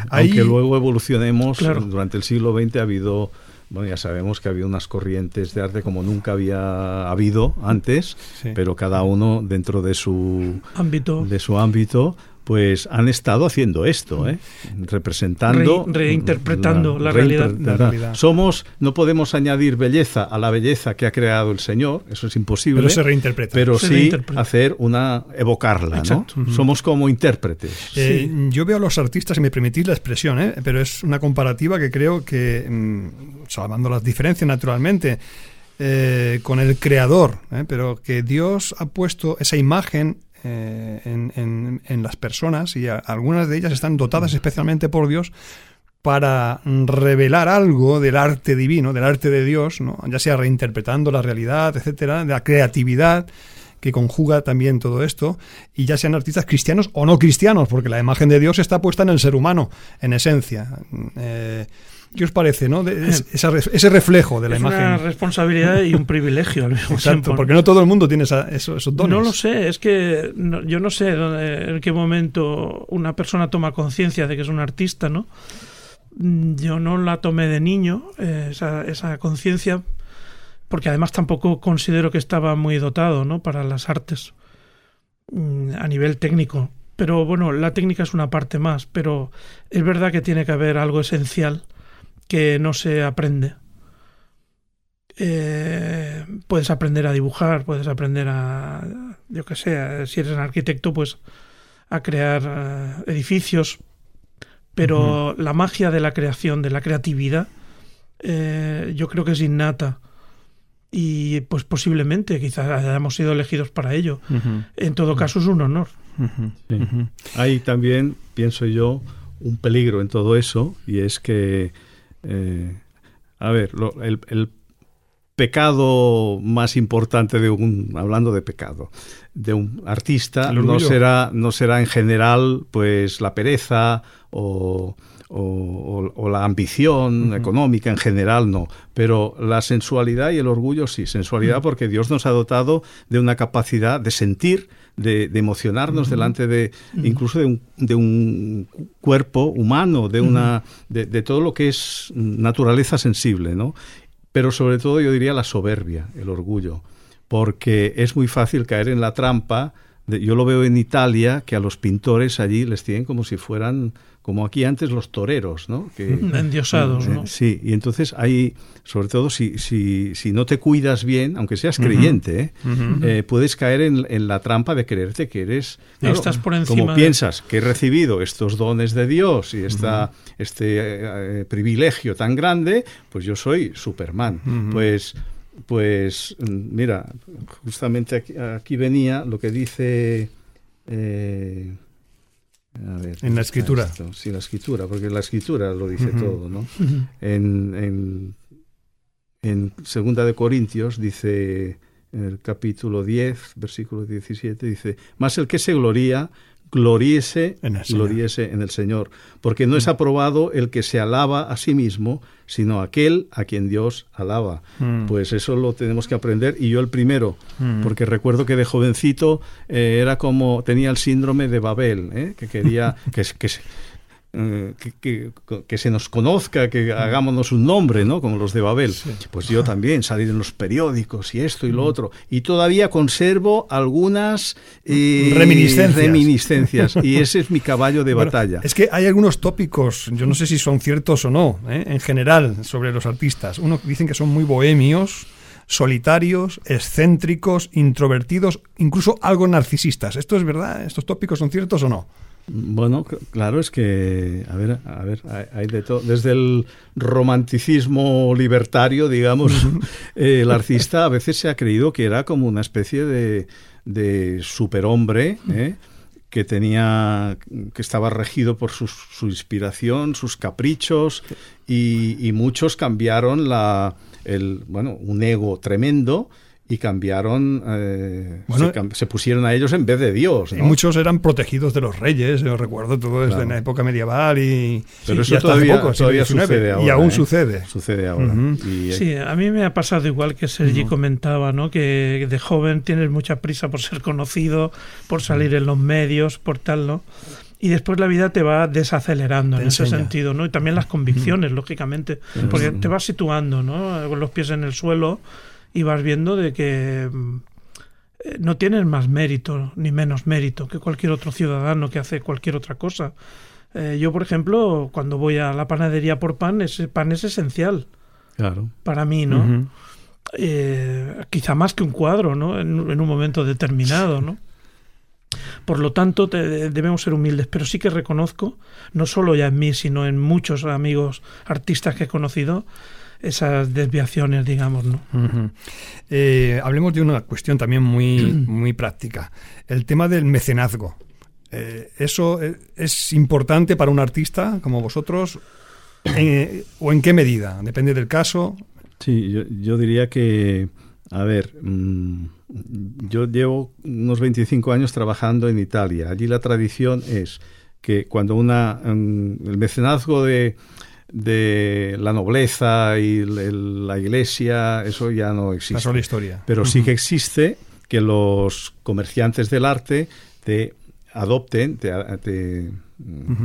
Aunque luego evolucionemos, durante el siglo XX ha habido, bueno, ya sabemos que ha habido unas corrientes de arte como nunca había habido antes, pero cada uno dentro de su ámbito, de su ámbito pues han estado haciendo esto, ¿eh? representando, reinterpretando la, realidad. Somos, no podemos añadir belleza a la belleza que ha creado el Señor, eso es imposible. Pero se reinterpreta. Pero sí hacer una, evocarla, ¿no? Somos como intérpretes. Eh, yo veo a los artistas, si me permitís la expresión, ¿eh? pero es una comparativa que creo que, mm, salvando las diferencias naturalmente, eh, con el creador, ¿eh? pero que Dios ha puesto esa imagen eh, en, las personas y algunas de ellas están dotadas especialmente por Dios para revelar algo del arte divino, del arte de Dios, ¿no? ya sea reinterpretando la realidad, etcétera, de la creatividad que conjuga también todo esto, y ya sean artistas cristianos o no cristianos, porque la imagen de Dios está puesta en el ser humano, en esencia. Eh, ¿Qué os parece, no? ese reflejo de la imagen. Es una responsabilidad y un privilegio al mismo Exacto, porque no todo el mundo tiene esos, dones. No lo sé, es que yo no sé en qué momento una persona toma conciencia de que es un artista, ¿no? Yo no la tomé de niño, eh, esa, esa conciencia, porque además tampoco considero que estaba muy dotado, ¿no? Para las artes mm, a nivel técnico. Pero bueno, la técnica es una parte más, pero es verdad que tiene que haber algo esencial que no se aprende. Eh, puedes aprender a dibujar, puedes aprender a, yo que sé, si eres un arquitecto, pues a crear eh, edificios, pero la magia de la creación, de la creatividad, eh, yo creo que es innata. Y pues posiblemente quizás hayamos sido elegidos para ello. En todo caso es un honor. Hay también, pienso yo, un peligro en todo eso y es que eh, a ver, el, pecado más importante de un, hablando de pecado, de un artista no será, no será en general pues la pereza o, la ambición económica en general no, pero la sensualidad y el orgullo sí, sensualidad porque Dios nos ha dotado de una capacidad de sentir, de, emocionarnos delante de incluso de un, de un, cuerpo humano, de una de, de, todo lo que es naturaleza sensible, ¿no? Pero sobre todo yo diría la soberbia, el orgullo, porque es muy fácil caer en la trampa. De, yo lo veo en Italia que a los pintores allí les tienen como si fueran como aquí antes los toreros, ¿no? Que, <laughs> Endiosados, ¿no? Sí, y entonces hay, sobre todo si, si, si no te cuidas bien, aunque seas creyente, ¿eh? Eh, puedes caer en, la trampa de creerte que eres... Estás por encima Como piensas que he recibido estos dones de Dios y esta, este eh, privilegio tan grande, pues yo soy Superman. Pues... Pues mira, justamente aquí, venía lo que dice en la escritura. Sí, la escritura, porque la escritura lo dice todo, ¿no? en, en, Segunda de Corintios dice, en el capítulo 10, versículo 17, dice, más el que se gloría, gloríese en, el en el Señor, porque no es mm. aprobado el que se alaba a sí mismo, sino aquel a quien Dios alaba. Mm. Pues eso lo tenemos que aprender y yo el primero, mm. porque recuerdo que de jovencito eh, era como tenía el síndrome de Babel, ¿eh? que quería <laughs> que, que, eh, que, que, se nos conozca, que hagámonos un nombre, ¿no? Como los de Babel. Pues yo también, salir en los periódicos y esto y lo otro. Y todavía conservo algunas eh, reminiscencias. reminiscencias. <laughs> y ese es mi caballo de batalla. Es que hay algunos tópicos, yo no sé si son ciertos o no, ¿eh? en general, sobre los artistas. Uno dicen que son muy bohemios solitarios, excéntricos, introvertidos, incluso algo narcisistas. ¿Esto es verdad? ¿Estos tópicos son ciertos o no? Bueno, claro, es que, a ver, a ver, hay de todo. Desde el romanticismo libertario, digamos, <laughs> el artista a veces se ha creído que era como una especie de, de superhombre, ¿eh? que tenía, que estaba regido por su, su inspiración, sus caprichos, y, y, muchos cambiaron la, el, bueno, un ego tremendo y cambiaron, eh, se, pusieron a ellos en vez de Dios. Y muchos eran protegidos de los reyes, yo recuerdo todo desde la época medieval y, Pero eso todavía, sucede ahora. Y aún ¿eh? sucede. Sucede ahora. sí, a mí me ha pasado igual que Sergi comentaba, ¿no? que de joven tienes mucha prisa por ser conocido, por salir en los medios, por tal, ¿no? y después la vida te va desacelerando en ese sentido, ¿no? Y también las convicciones, lógicamente, porque te vas situando, ¿no? Con los pies en el suelo y vas viendo de que mm, eh, no tienen más mérito ni menos mérito que cualquier otro ciudadano que hace cualquier otra cosa. Eh, yo, por ejemplo, cuando voy a la panadería por pan, ese pan es esencial. Claro. Para mí, ¿no? Eh, quizá más que un cuadro, ¿no? En, un momento determinado, ¿no? Por lo tanto, debemos ser humildes, pero sí que reconozco, no solo ya en mí, sino en muchos amigos artistas que he conocido, esas desviaciones, digamos, ¿no? Eh, hablemos de una cuestión también muy, <clears throat> muy práctica, el tema del mecenazgo. Eh, ¿Eso es importante para un artista como vosotros? ¿O en qué medida? Depende del caso. Sí, yo, diría que, a ver, mm, yo llevo unos 25 años trabajando en Italia. Allí la tradición es que cuando una, mm, el mecenazgo de, de la nobleza y la iglesia, eso ya no existe. la historia. Pero sí que existe que los comerciantes del arte te adopten, te,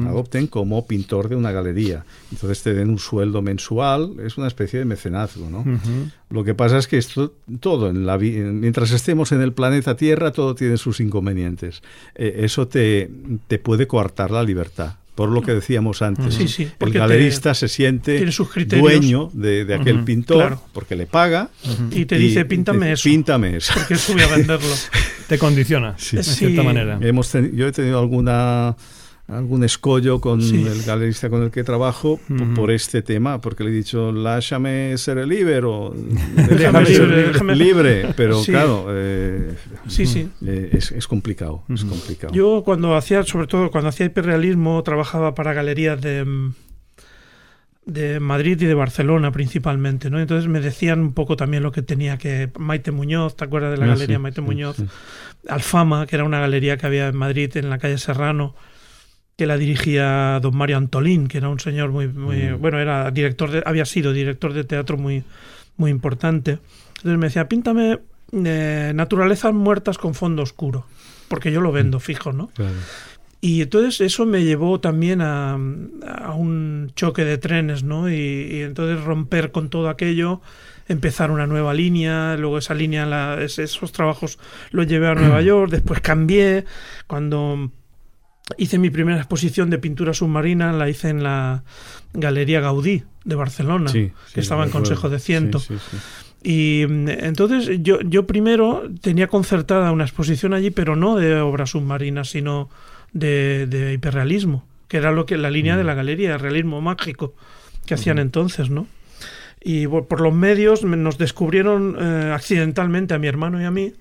adopten como pintor de una galería. Entonces te den un sueldo mensual, es una especie de mecenazgo, ¿no? Lo que pasa es que esto, todo, en la mientras estemos en el planeta Tierra, todo tiene sus inconvenientes. Eh, eso te, te puede coartar la libertad por lo que decíamos antes. el galerista se siente dueño de, aquel pintor porque le paga. Y te dice, píntame eso. Píntame eso. Porque voy a venderlo. te condiciona, de cierta manera. Hemos yo he tenido alguna algún escollo con el galerista con el que trabajo por este tema, porque le he dicho, láchame ser libre o <laughs> déjame, ser libre, pero claro, eh, sí, sí. Eh, es, complicado, es complicado. Yo cuando hacía, sobre todo cuando hacía hiperrealismo, trabajaba para galerías de de Madrid y de Barcelona principalmente, ¿no? Entonces me decían un poco también lo que tenía que Maite Muñoz, ¿te acuerdas de la ah, galería Maite Muñoz? Alfama, que era una galería que había en Madrid en la calle Serrano, que la dirigía don Mario Antolín, que era un señor muy, muy mm. bueno, era director de, había sido director de teatro muy, muy importante. Entonces me decía, píntame eh, naturalezas muertas con fondo oscuro, porque yo lo vendo mm. fijo, ¿no? Y entonces eso me llevó también a, a un choque de trenes, ¿no? Y, entonces romper con todo aquello, empezar una nueva línea, luego esa línea, la, esos trabajos los llevé a Nueva <clears throat> York, después cambié, cuando hice mi primera exposición de pintura submarina, la hice en la Galería Gaudí de Barcelona, que estaba en Consejo de Ciento. y mm, entonces yo, yo primero tenía concertada una exposición allí, pero no de obras submarinas, sino de, hiperrealismo, que era lo que la línea de la mm. galería, el realismo mágico que hacían entonces, ¿no? Y por, los medios nos descubrieron eh, accidentalmente a mi hermano y a mí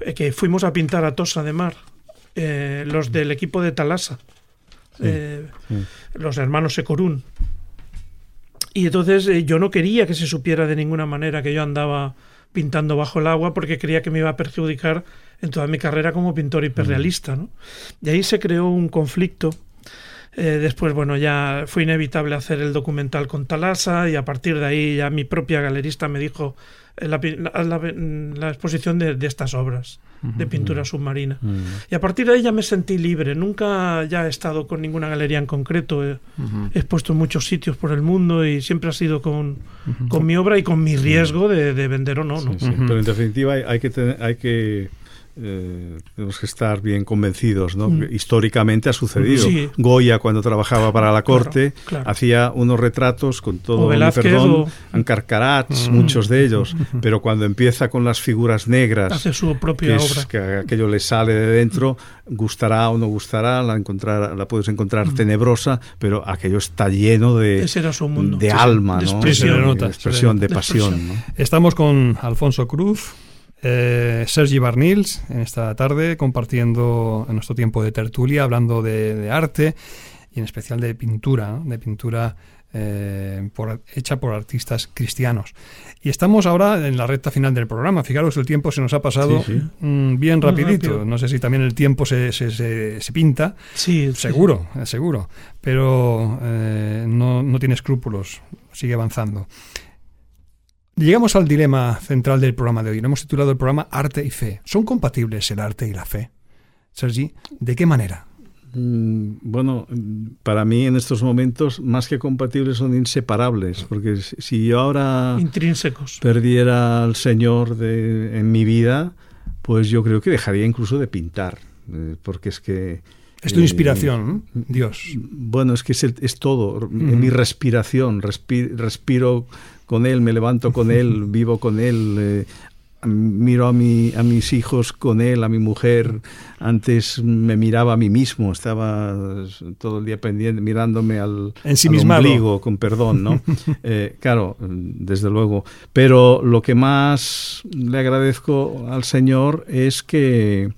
eh, que fuimos a pintar a Tosa de Mar eh, los del equipo de Talasa, eh, los hermanos Secorún. Y entonces eh, yo no quería que se supiera de ninguna manera que yo andaba pintando bajo el agua porque creía que me iba a perjudicar en toda mi carrera como pintor hiperrealista. ¿no? Y ahí se creó un conflicto. después, bueno, ya fue inevitable hacer el documental con Talasa y a partir de ahí ya mi propia galerista me dijo la, la, exposición de, estas obras de pintura submarina. Y a partir de ahí ya me sentí libre. Nunca ya he estado con ninguna galería en concreto. He, expuesto en muchos sitios por el mundo y siempre ha sido con, con mi obra y con mi riesgo de, vender o no. ¿no? Pero en definitiva hay, que, tener, hay que eh, tenemos que estar bien convencidos, ¿no? Mm. Históricamente ha sucedido. Goya, cuando trabajaba para la corte, hacía unos retratos con todo mi perdón, o... Ancarcarats, mm. muchos de ellos, <laughs> pero cuando empieza con las figuras negras, hace su propia que obra. que aquello le sale de dentro, gustará o no gustará, la, encontrar, la puedes encontrar mm. tenebrosa, pero aquello está lleno de, de alma, de expresión, de, expresión, de, pasión. Estamos con Alfonso Cruz, eh, Sergi Barnils en esta tarde compartiendo en nuestro tiempo de tertulia, hablando de, arte y en especial de pintura, de pintura eh, hecha por artistas cristianos. Y estamos ahora en la recta final del programa. Fijaros, el tiempo se nos ha pasado mm, bien rapidito. no sé si también el tiempo se, se, pinta. Sí, seguro, seguro. Pero eh, no, no tiene escrúpulos. Sigue avanzando. Llegamos al dilema central del programa de hoy. Lo hemos titulado el programa Arte y Fe. ¿Son compatibles el arte y la fe? Sergi, ¿de qué manera? Mm, bueno, para mí en estos momentos más que compatibles son inseparables, porque si yo ahora intrínsecos perdiera al Señor de, en mi vida, pues yo creo que dejaría incluso de pintar, eh, porque es que... Es tu inspiración, Dios. Bueno, es que es, es todo, mi respiración, respiro con Él, me levanto con Él, vivo con Él, eh, miro a, mi, a mis hijos con él, a mi mujer. Antes me miraba a mí mismo, estaba todo el día pendiente, mirándome al, al ombligo, con perdón, ¿no? <laughs> Eh, claro, desde luego. Pero lo que más le agradezco al Señor es que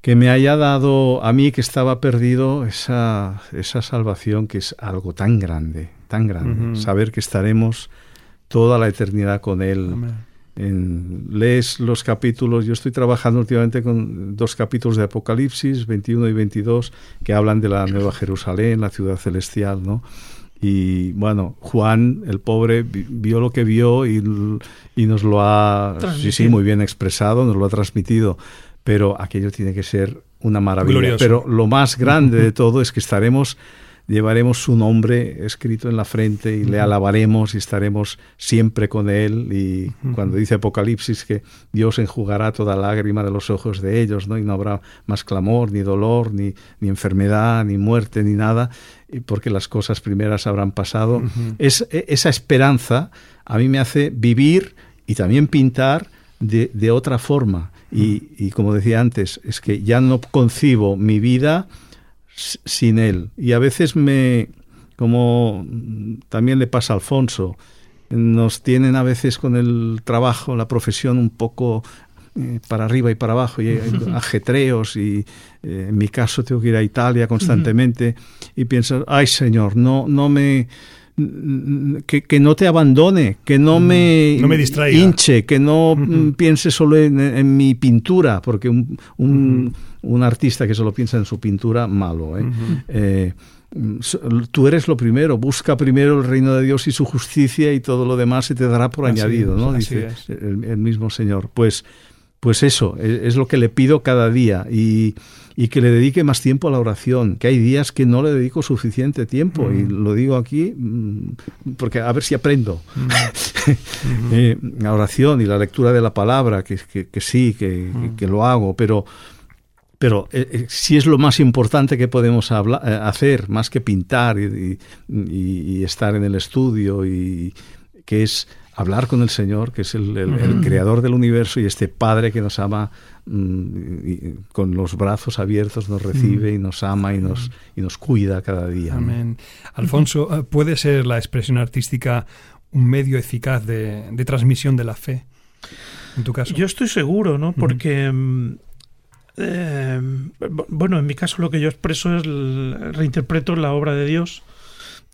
que me haya dado a mí que estaba perdido esa, esa salvación que es algo tan grande, tan grande. Saber que estaremos toda la eternidad con Él. Amén en, lees los capítulos, yo estoy trabajando últimamente con dos capítulos de Apocalipsis, 21 y 22, que hablan de la Nueva Jerusalén, la ciudad celestial, ¿no? Y bueno, Juan, el pobre, vio lo que vio y, y nos lo ha, sí, sí, muy bien expresado, nos lo ha transmitido, pero aquello tiene que ser una maravilla. Pero lo más grande de <laughs> todo es que estaremos llevaremos su nombre escrito en la frente y le alabaremos y estaremos siempre con él. Y cuando dice Apocalipsis que Dios enjugará toda lágrima de los ojos de ellos, ¿no? y no habrá más clamor, ni dolor, ni, ni enfermedad, ni muerte, ni nada, porque las cosas primeras habrán pasado. es, e, esa esperanza a mí me hace vivir y también pintar de, de otra forma. Y, y, como decía antes, es que ya no concibo mi vida sin él. Y a veces me, como también le pasa a Alfonso, nos tienen a veces con el trabajo, la profesión un poco eh, para arriba y para abajo, y <laughs> ajetreos, y eh, en mi caso tengo que ir a Italia constantemente, y piensas, ay Señor, no, no me... Que, no te abandone, que no me, no me hinche, que no piense solo en, mi pintura, porque un, un artista que solo piensa en su pintura, malo. ¿eh? eh tú eres lo primero, busca primero el reino de Dios y su justicia y todo lo demás se te dará por añadido, ¿no? Dice el, mismo Señor. Pues, pues eso, e, es, lo que le pido cada día y, y, que le dedique más tiempo a la oración, que hay días que no le dedico suficiente tiempo y lo digo aquí mm, porque a ver si aprendo. <laughs> Eh, la oración y la lectura de la palabra, que, que, sí, que, que lo hago, pero pero eh, eh, si es lo más importante que podemos eh, hacer, más que pintar y, estar en el estudio, y que es hablar con el Señor, que es el, creador del universo y este Padre que nos ama mm, con los brazos abiertos, nos recibe y nos ama y nos, y nos cuida cada día. Amén. Alfonso, ¿puede ser la expresión artística un medio eficaz de, transmisión de la fe? En tu caso. Yo estoy seguro, ¿no? Porque eh, bueno, en mi caso lo que yo expreso es, reinterpreto la obra de Dios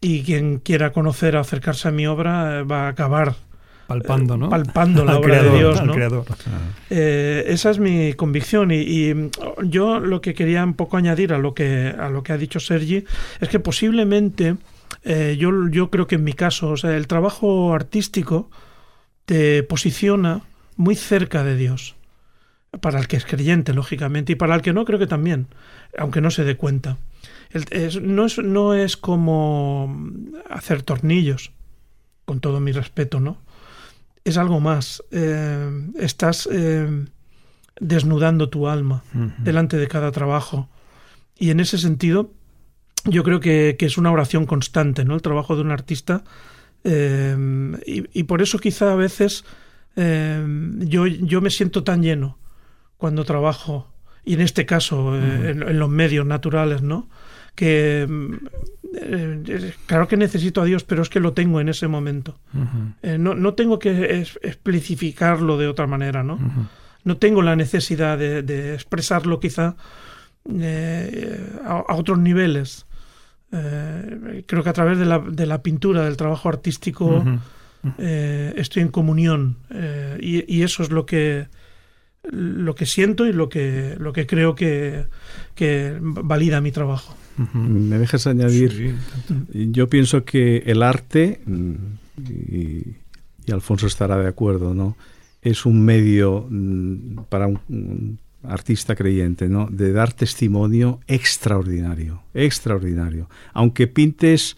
y quien quiera conocer, acercarse a mi obra, eh, va a acabar palpando, ¿no? Palpando la obra de Dios, ¿no? Eh, esa es mi convicción y, yo lo que quería un poco añadir a lo que a lo que ha dicho Sergi es que posiblemente yo, yo creo que en mi caso, o sea, el trabajo artístico te posiciona muy cerca de Dios para el que es creyente, lógicamente, y para el que no, creo que también, aunque no se dé cuenta. no, es, no es como hacer tornillos, con todo mi respeto, ¿no? Es algo más. Eh, estás eh, desnudando tu alma delante de cada trabajo. Y en ese sentido, yo creo que, es una oración constante, ¿no? El trabajo de un artista. Eh, y, por eso quizá a veces yo, yo me siento tan lleno cuando trabajo, y en este caso eh, en, los medios naturales, ¿no? Que eh, claro que necesito a Dios, pero es que lo tengo en ese momento. Eh, no, no, tengo que especificarlo de otra manera, ¿no? No tengo la necesidad de, expresarlo quizá a, otros niveles. creo que a través de la, de la pintura, del trabajo artístico, estoy en comunión. Y, y, eso es lo que lo que siento y lo que, lo que creo que, que valida mi trabajo. ¿Me dejas añadir? Yo pienso que el arte, mm, y, Alfonso estará de acuerdo, ¿no? es un medio mm, para un, artista creyente, ¿no? de dar testimonio extraordinario, extraordinario. Aunque pintes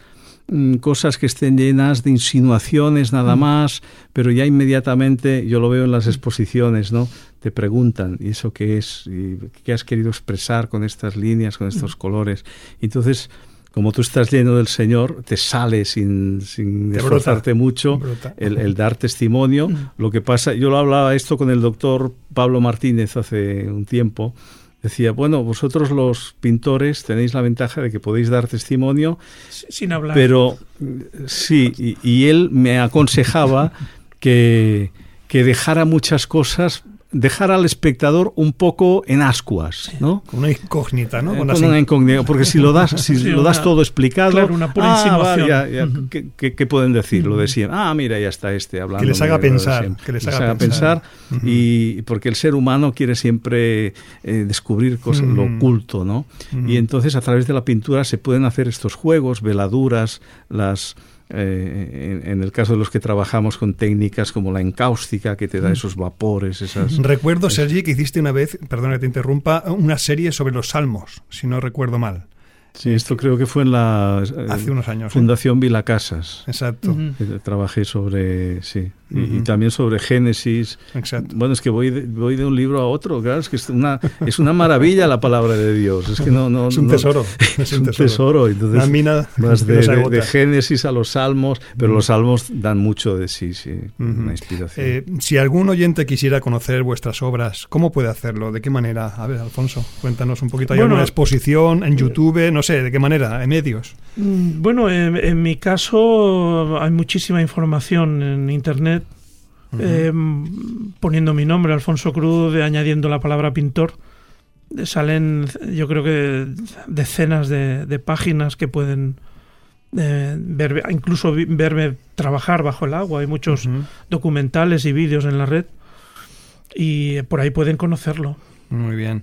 Mm, cosas que estén llenas de insinuaciones nada más, pero ya inmediatamente, yo lo veo en las exposiciones, ¿no? Te preguntan, ¿y eso qué es? ¿Y ¿Qué has querido expresar con estas líneas, con estos colores? Y entonces, como tú estás lleno del Señor, te sale sin, sin Te esforzarte brota, mucho brota. el, el dar testimonio. Lo que pasa, yo lo hablaba esto con el doctor Pablo Martínez hace un tiempo. Decía, bueno, vosotros los pintores tenéis la ventaja de que podéis dar testimonio, Sin hablar. pero mm, sí, y, y él me aconsejaba que, que dejara muchas cosas, dejara al espectador un poco en ascuas, ¿no? Con una incógnita, ¿no? Eh, Con una incógnita, porque si lo das, <laughs> si Sí, lo das una- todo explicado, claro, una pura ah, insinuación. ya, ya. ¿qué, qué- qué pueden decir? Lo de siempre. Ah, mira, ya está este hablando. Que les haga pensar, que les haga pensar. Y porque el ser humano quiere siempre eh, descubrir cosas, lo oculto, ¿no? Y entonces a través de la pintura se pueden hacer estos juegos, veladuras, las eh, en, en el caso de los que trabajamos con técnicas como la encáustica que te da esos vapores, esas Recuerdo, Sergi, que hiciste una vez, perdona que te interrumpa, una serie sobre los salmos, si no recuerdo mal, Sí, esto creo que fue en la eh, hace unos años. ¿eh? Fundación Vila Casas. Exacto, Ujú. que Trabajé sobre, sí, y, también sobre Génesis. exacto. Bueno, es que voy de, voy de un libro a otro, claro, es que es una, es una maravilla la palabra de Dios. Es que no, no, Es un no- tesoro. <laughs> Es un tesoro. Entonces, Una mina que de, de- Génesis a los Salmos, pero los Salmos dan mucho de sí, sí, una inspiración. Eh, si algún oyente quisiera conocer vuestras obras, ¿cómo puede hacerlo? ¿De qué manera? A ver, Alfonso, cuéntanos un poquito. ¿Hay Bueno, alguna exposición en YouTube? No sé, ¿de qué manera? ¿En medios? Mm, Bueno, en, en mi caso hay muchísima información en internet. Eh, poniendo mi nombre, Alfonso Cruz, de- añadiendo la palabra pintor, eh, salen, yo creo que decenas de, de páginas que pueden eh, ver, incluso verme trabajar bajo el agua. Hay muchos documentales y vídeos en la red y por ahí pueden conocerlo. Muy bien.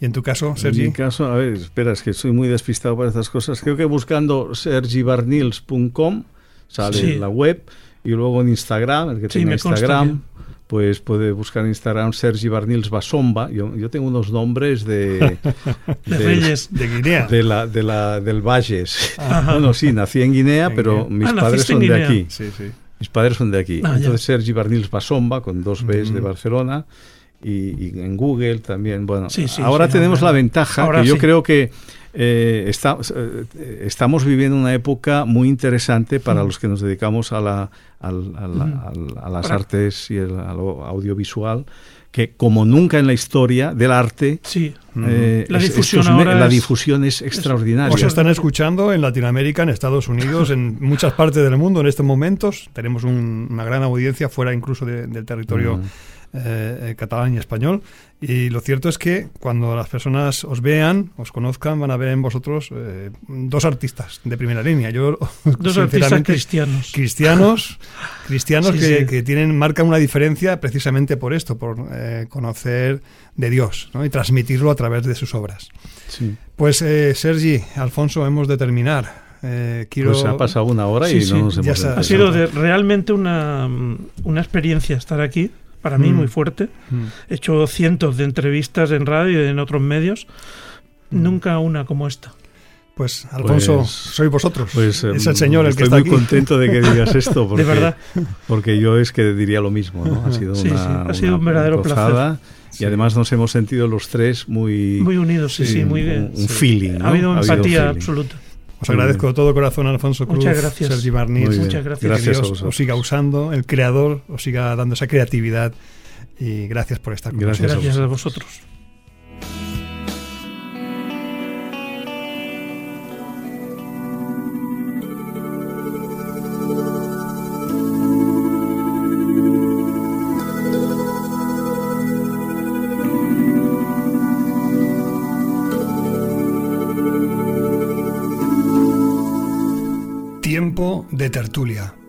¿Y en tu caso, En Sergi? mi caso, a ver, espera, es que soy muy despistado para estas cosas. Creo que buscando sergibarnils.com sale Sí. la web y luego en Instagram, el que Sí, tenga Instagram, pues puede buscar en Instagram Sergi Barnils Basomba. Yo, yo tengo unos nombres de, <laughs> De Reyes. De Guinea. de la, de la, del Valles. Ajá. Bueno, sí, nací en Guinea, En pero Guinea. mis Ah, padres son de aquí. Sí, sí. Mis padres son de aquí. Ah, ya. Entonces Sergi Barnils Basomba, con dos Bs de Ujú. Barcelona. Y, y en Google también. Bueno, Sí, sí, ahora tenemos la ventaja Ahora que yo creo que eh, está- eh, estamos viviendo una época muy interesante para los que nos dedicamos a, la, a las Para- artes y el, a lo audiovisual, que como nunca en la historia del arte, Sí, eh, La es- difusión estos me- ahora la es- difusión es extraordinaria. Os están escuchando en Latinoamérica, en Estados Unidos, en muchas partes del mundo en estos momentos. Tenemos un- una gran audiencia fuera incluso de- del territorio eh, catalán y español. Y lo cierto es que cuando las personas os vean, os conozcan, van a ver en vosotros eh, dos artistas de primera línea. Yo, <laughs> dos artistas cristianos. cristianos, <laughs> cristianos Sí, que, sí. que tienen marcan una diferencia precisamente por esto, por eh, conocer de Dios ¿no? y transmitirlo a través de sus obras. Sí. Pues eh, Sergi, Alfonso, hemos de terminar. Eh, quiero... Pues ha pasado una hora Sí, y sí, no nos ya hemos se. Ha sido de- realmente una, una experiencia estar aquí, para mí Mm. muy fuerte. Mm. He hecho cientos de entrevistas en radio y en otros medios, Mm. nunca una como esta. Pues Alfonso, Pues- sois vosotros. Pues, es em, el Señor el que estoy está muy aquí. contento de que digas <laughs> esto, porque, de verdad. porque yo es que diría lo mismo, ¿no? Ha sido, Sí, una, sí, ha sido un verdadero Sí. Y además nos hemos sentido los tres muy... Muy unidos, sí, Sí, sí, muy un, bien. un Sí. feeling, ¿no? Ha habido empatía absoluta. Os agradezco de todo corazón, Alfonso Cruz, Muchas gracias. Sergi Barniz. Muchas gracias. Que Gracias a Dios os siga usando, el creador os siga dando esa creatividad y gracias por estar con Gracias a nosotros. Gracias a vosotros. De tertulia.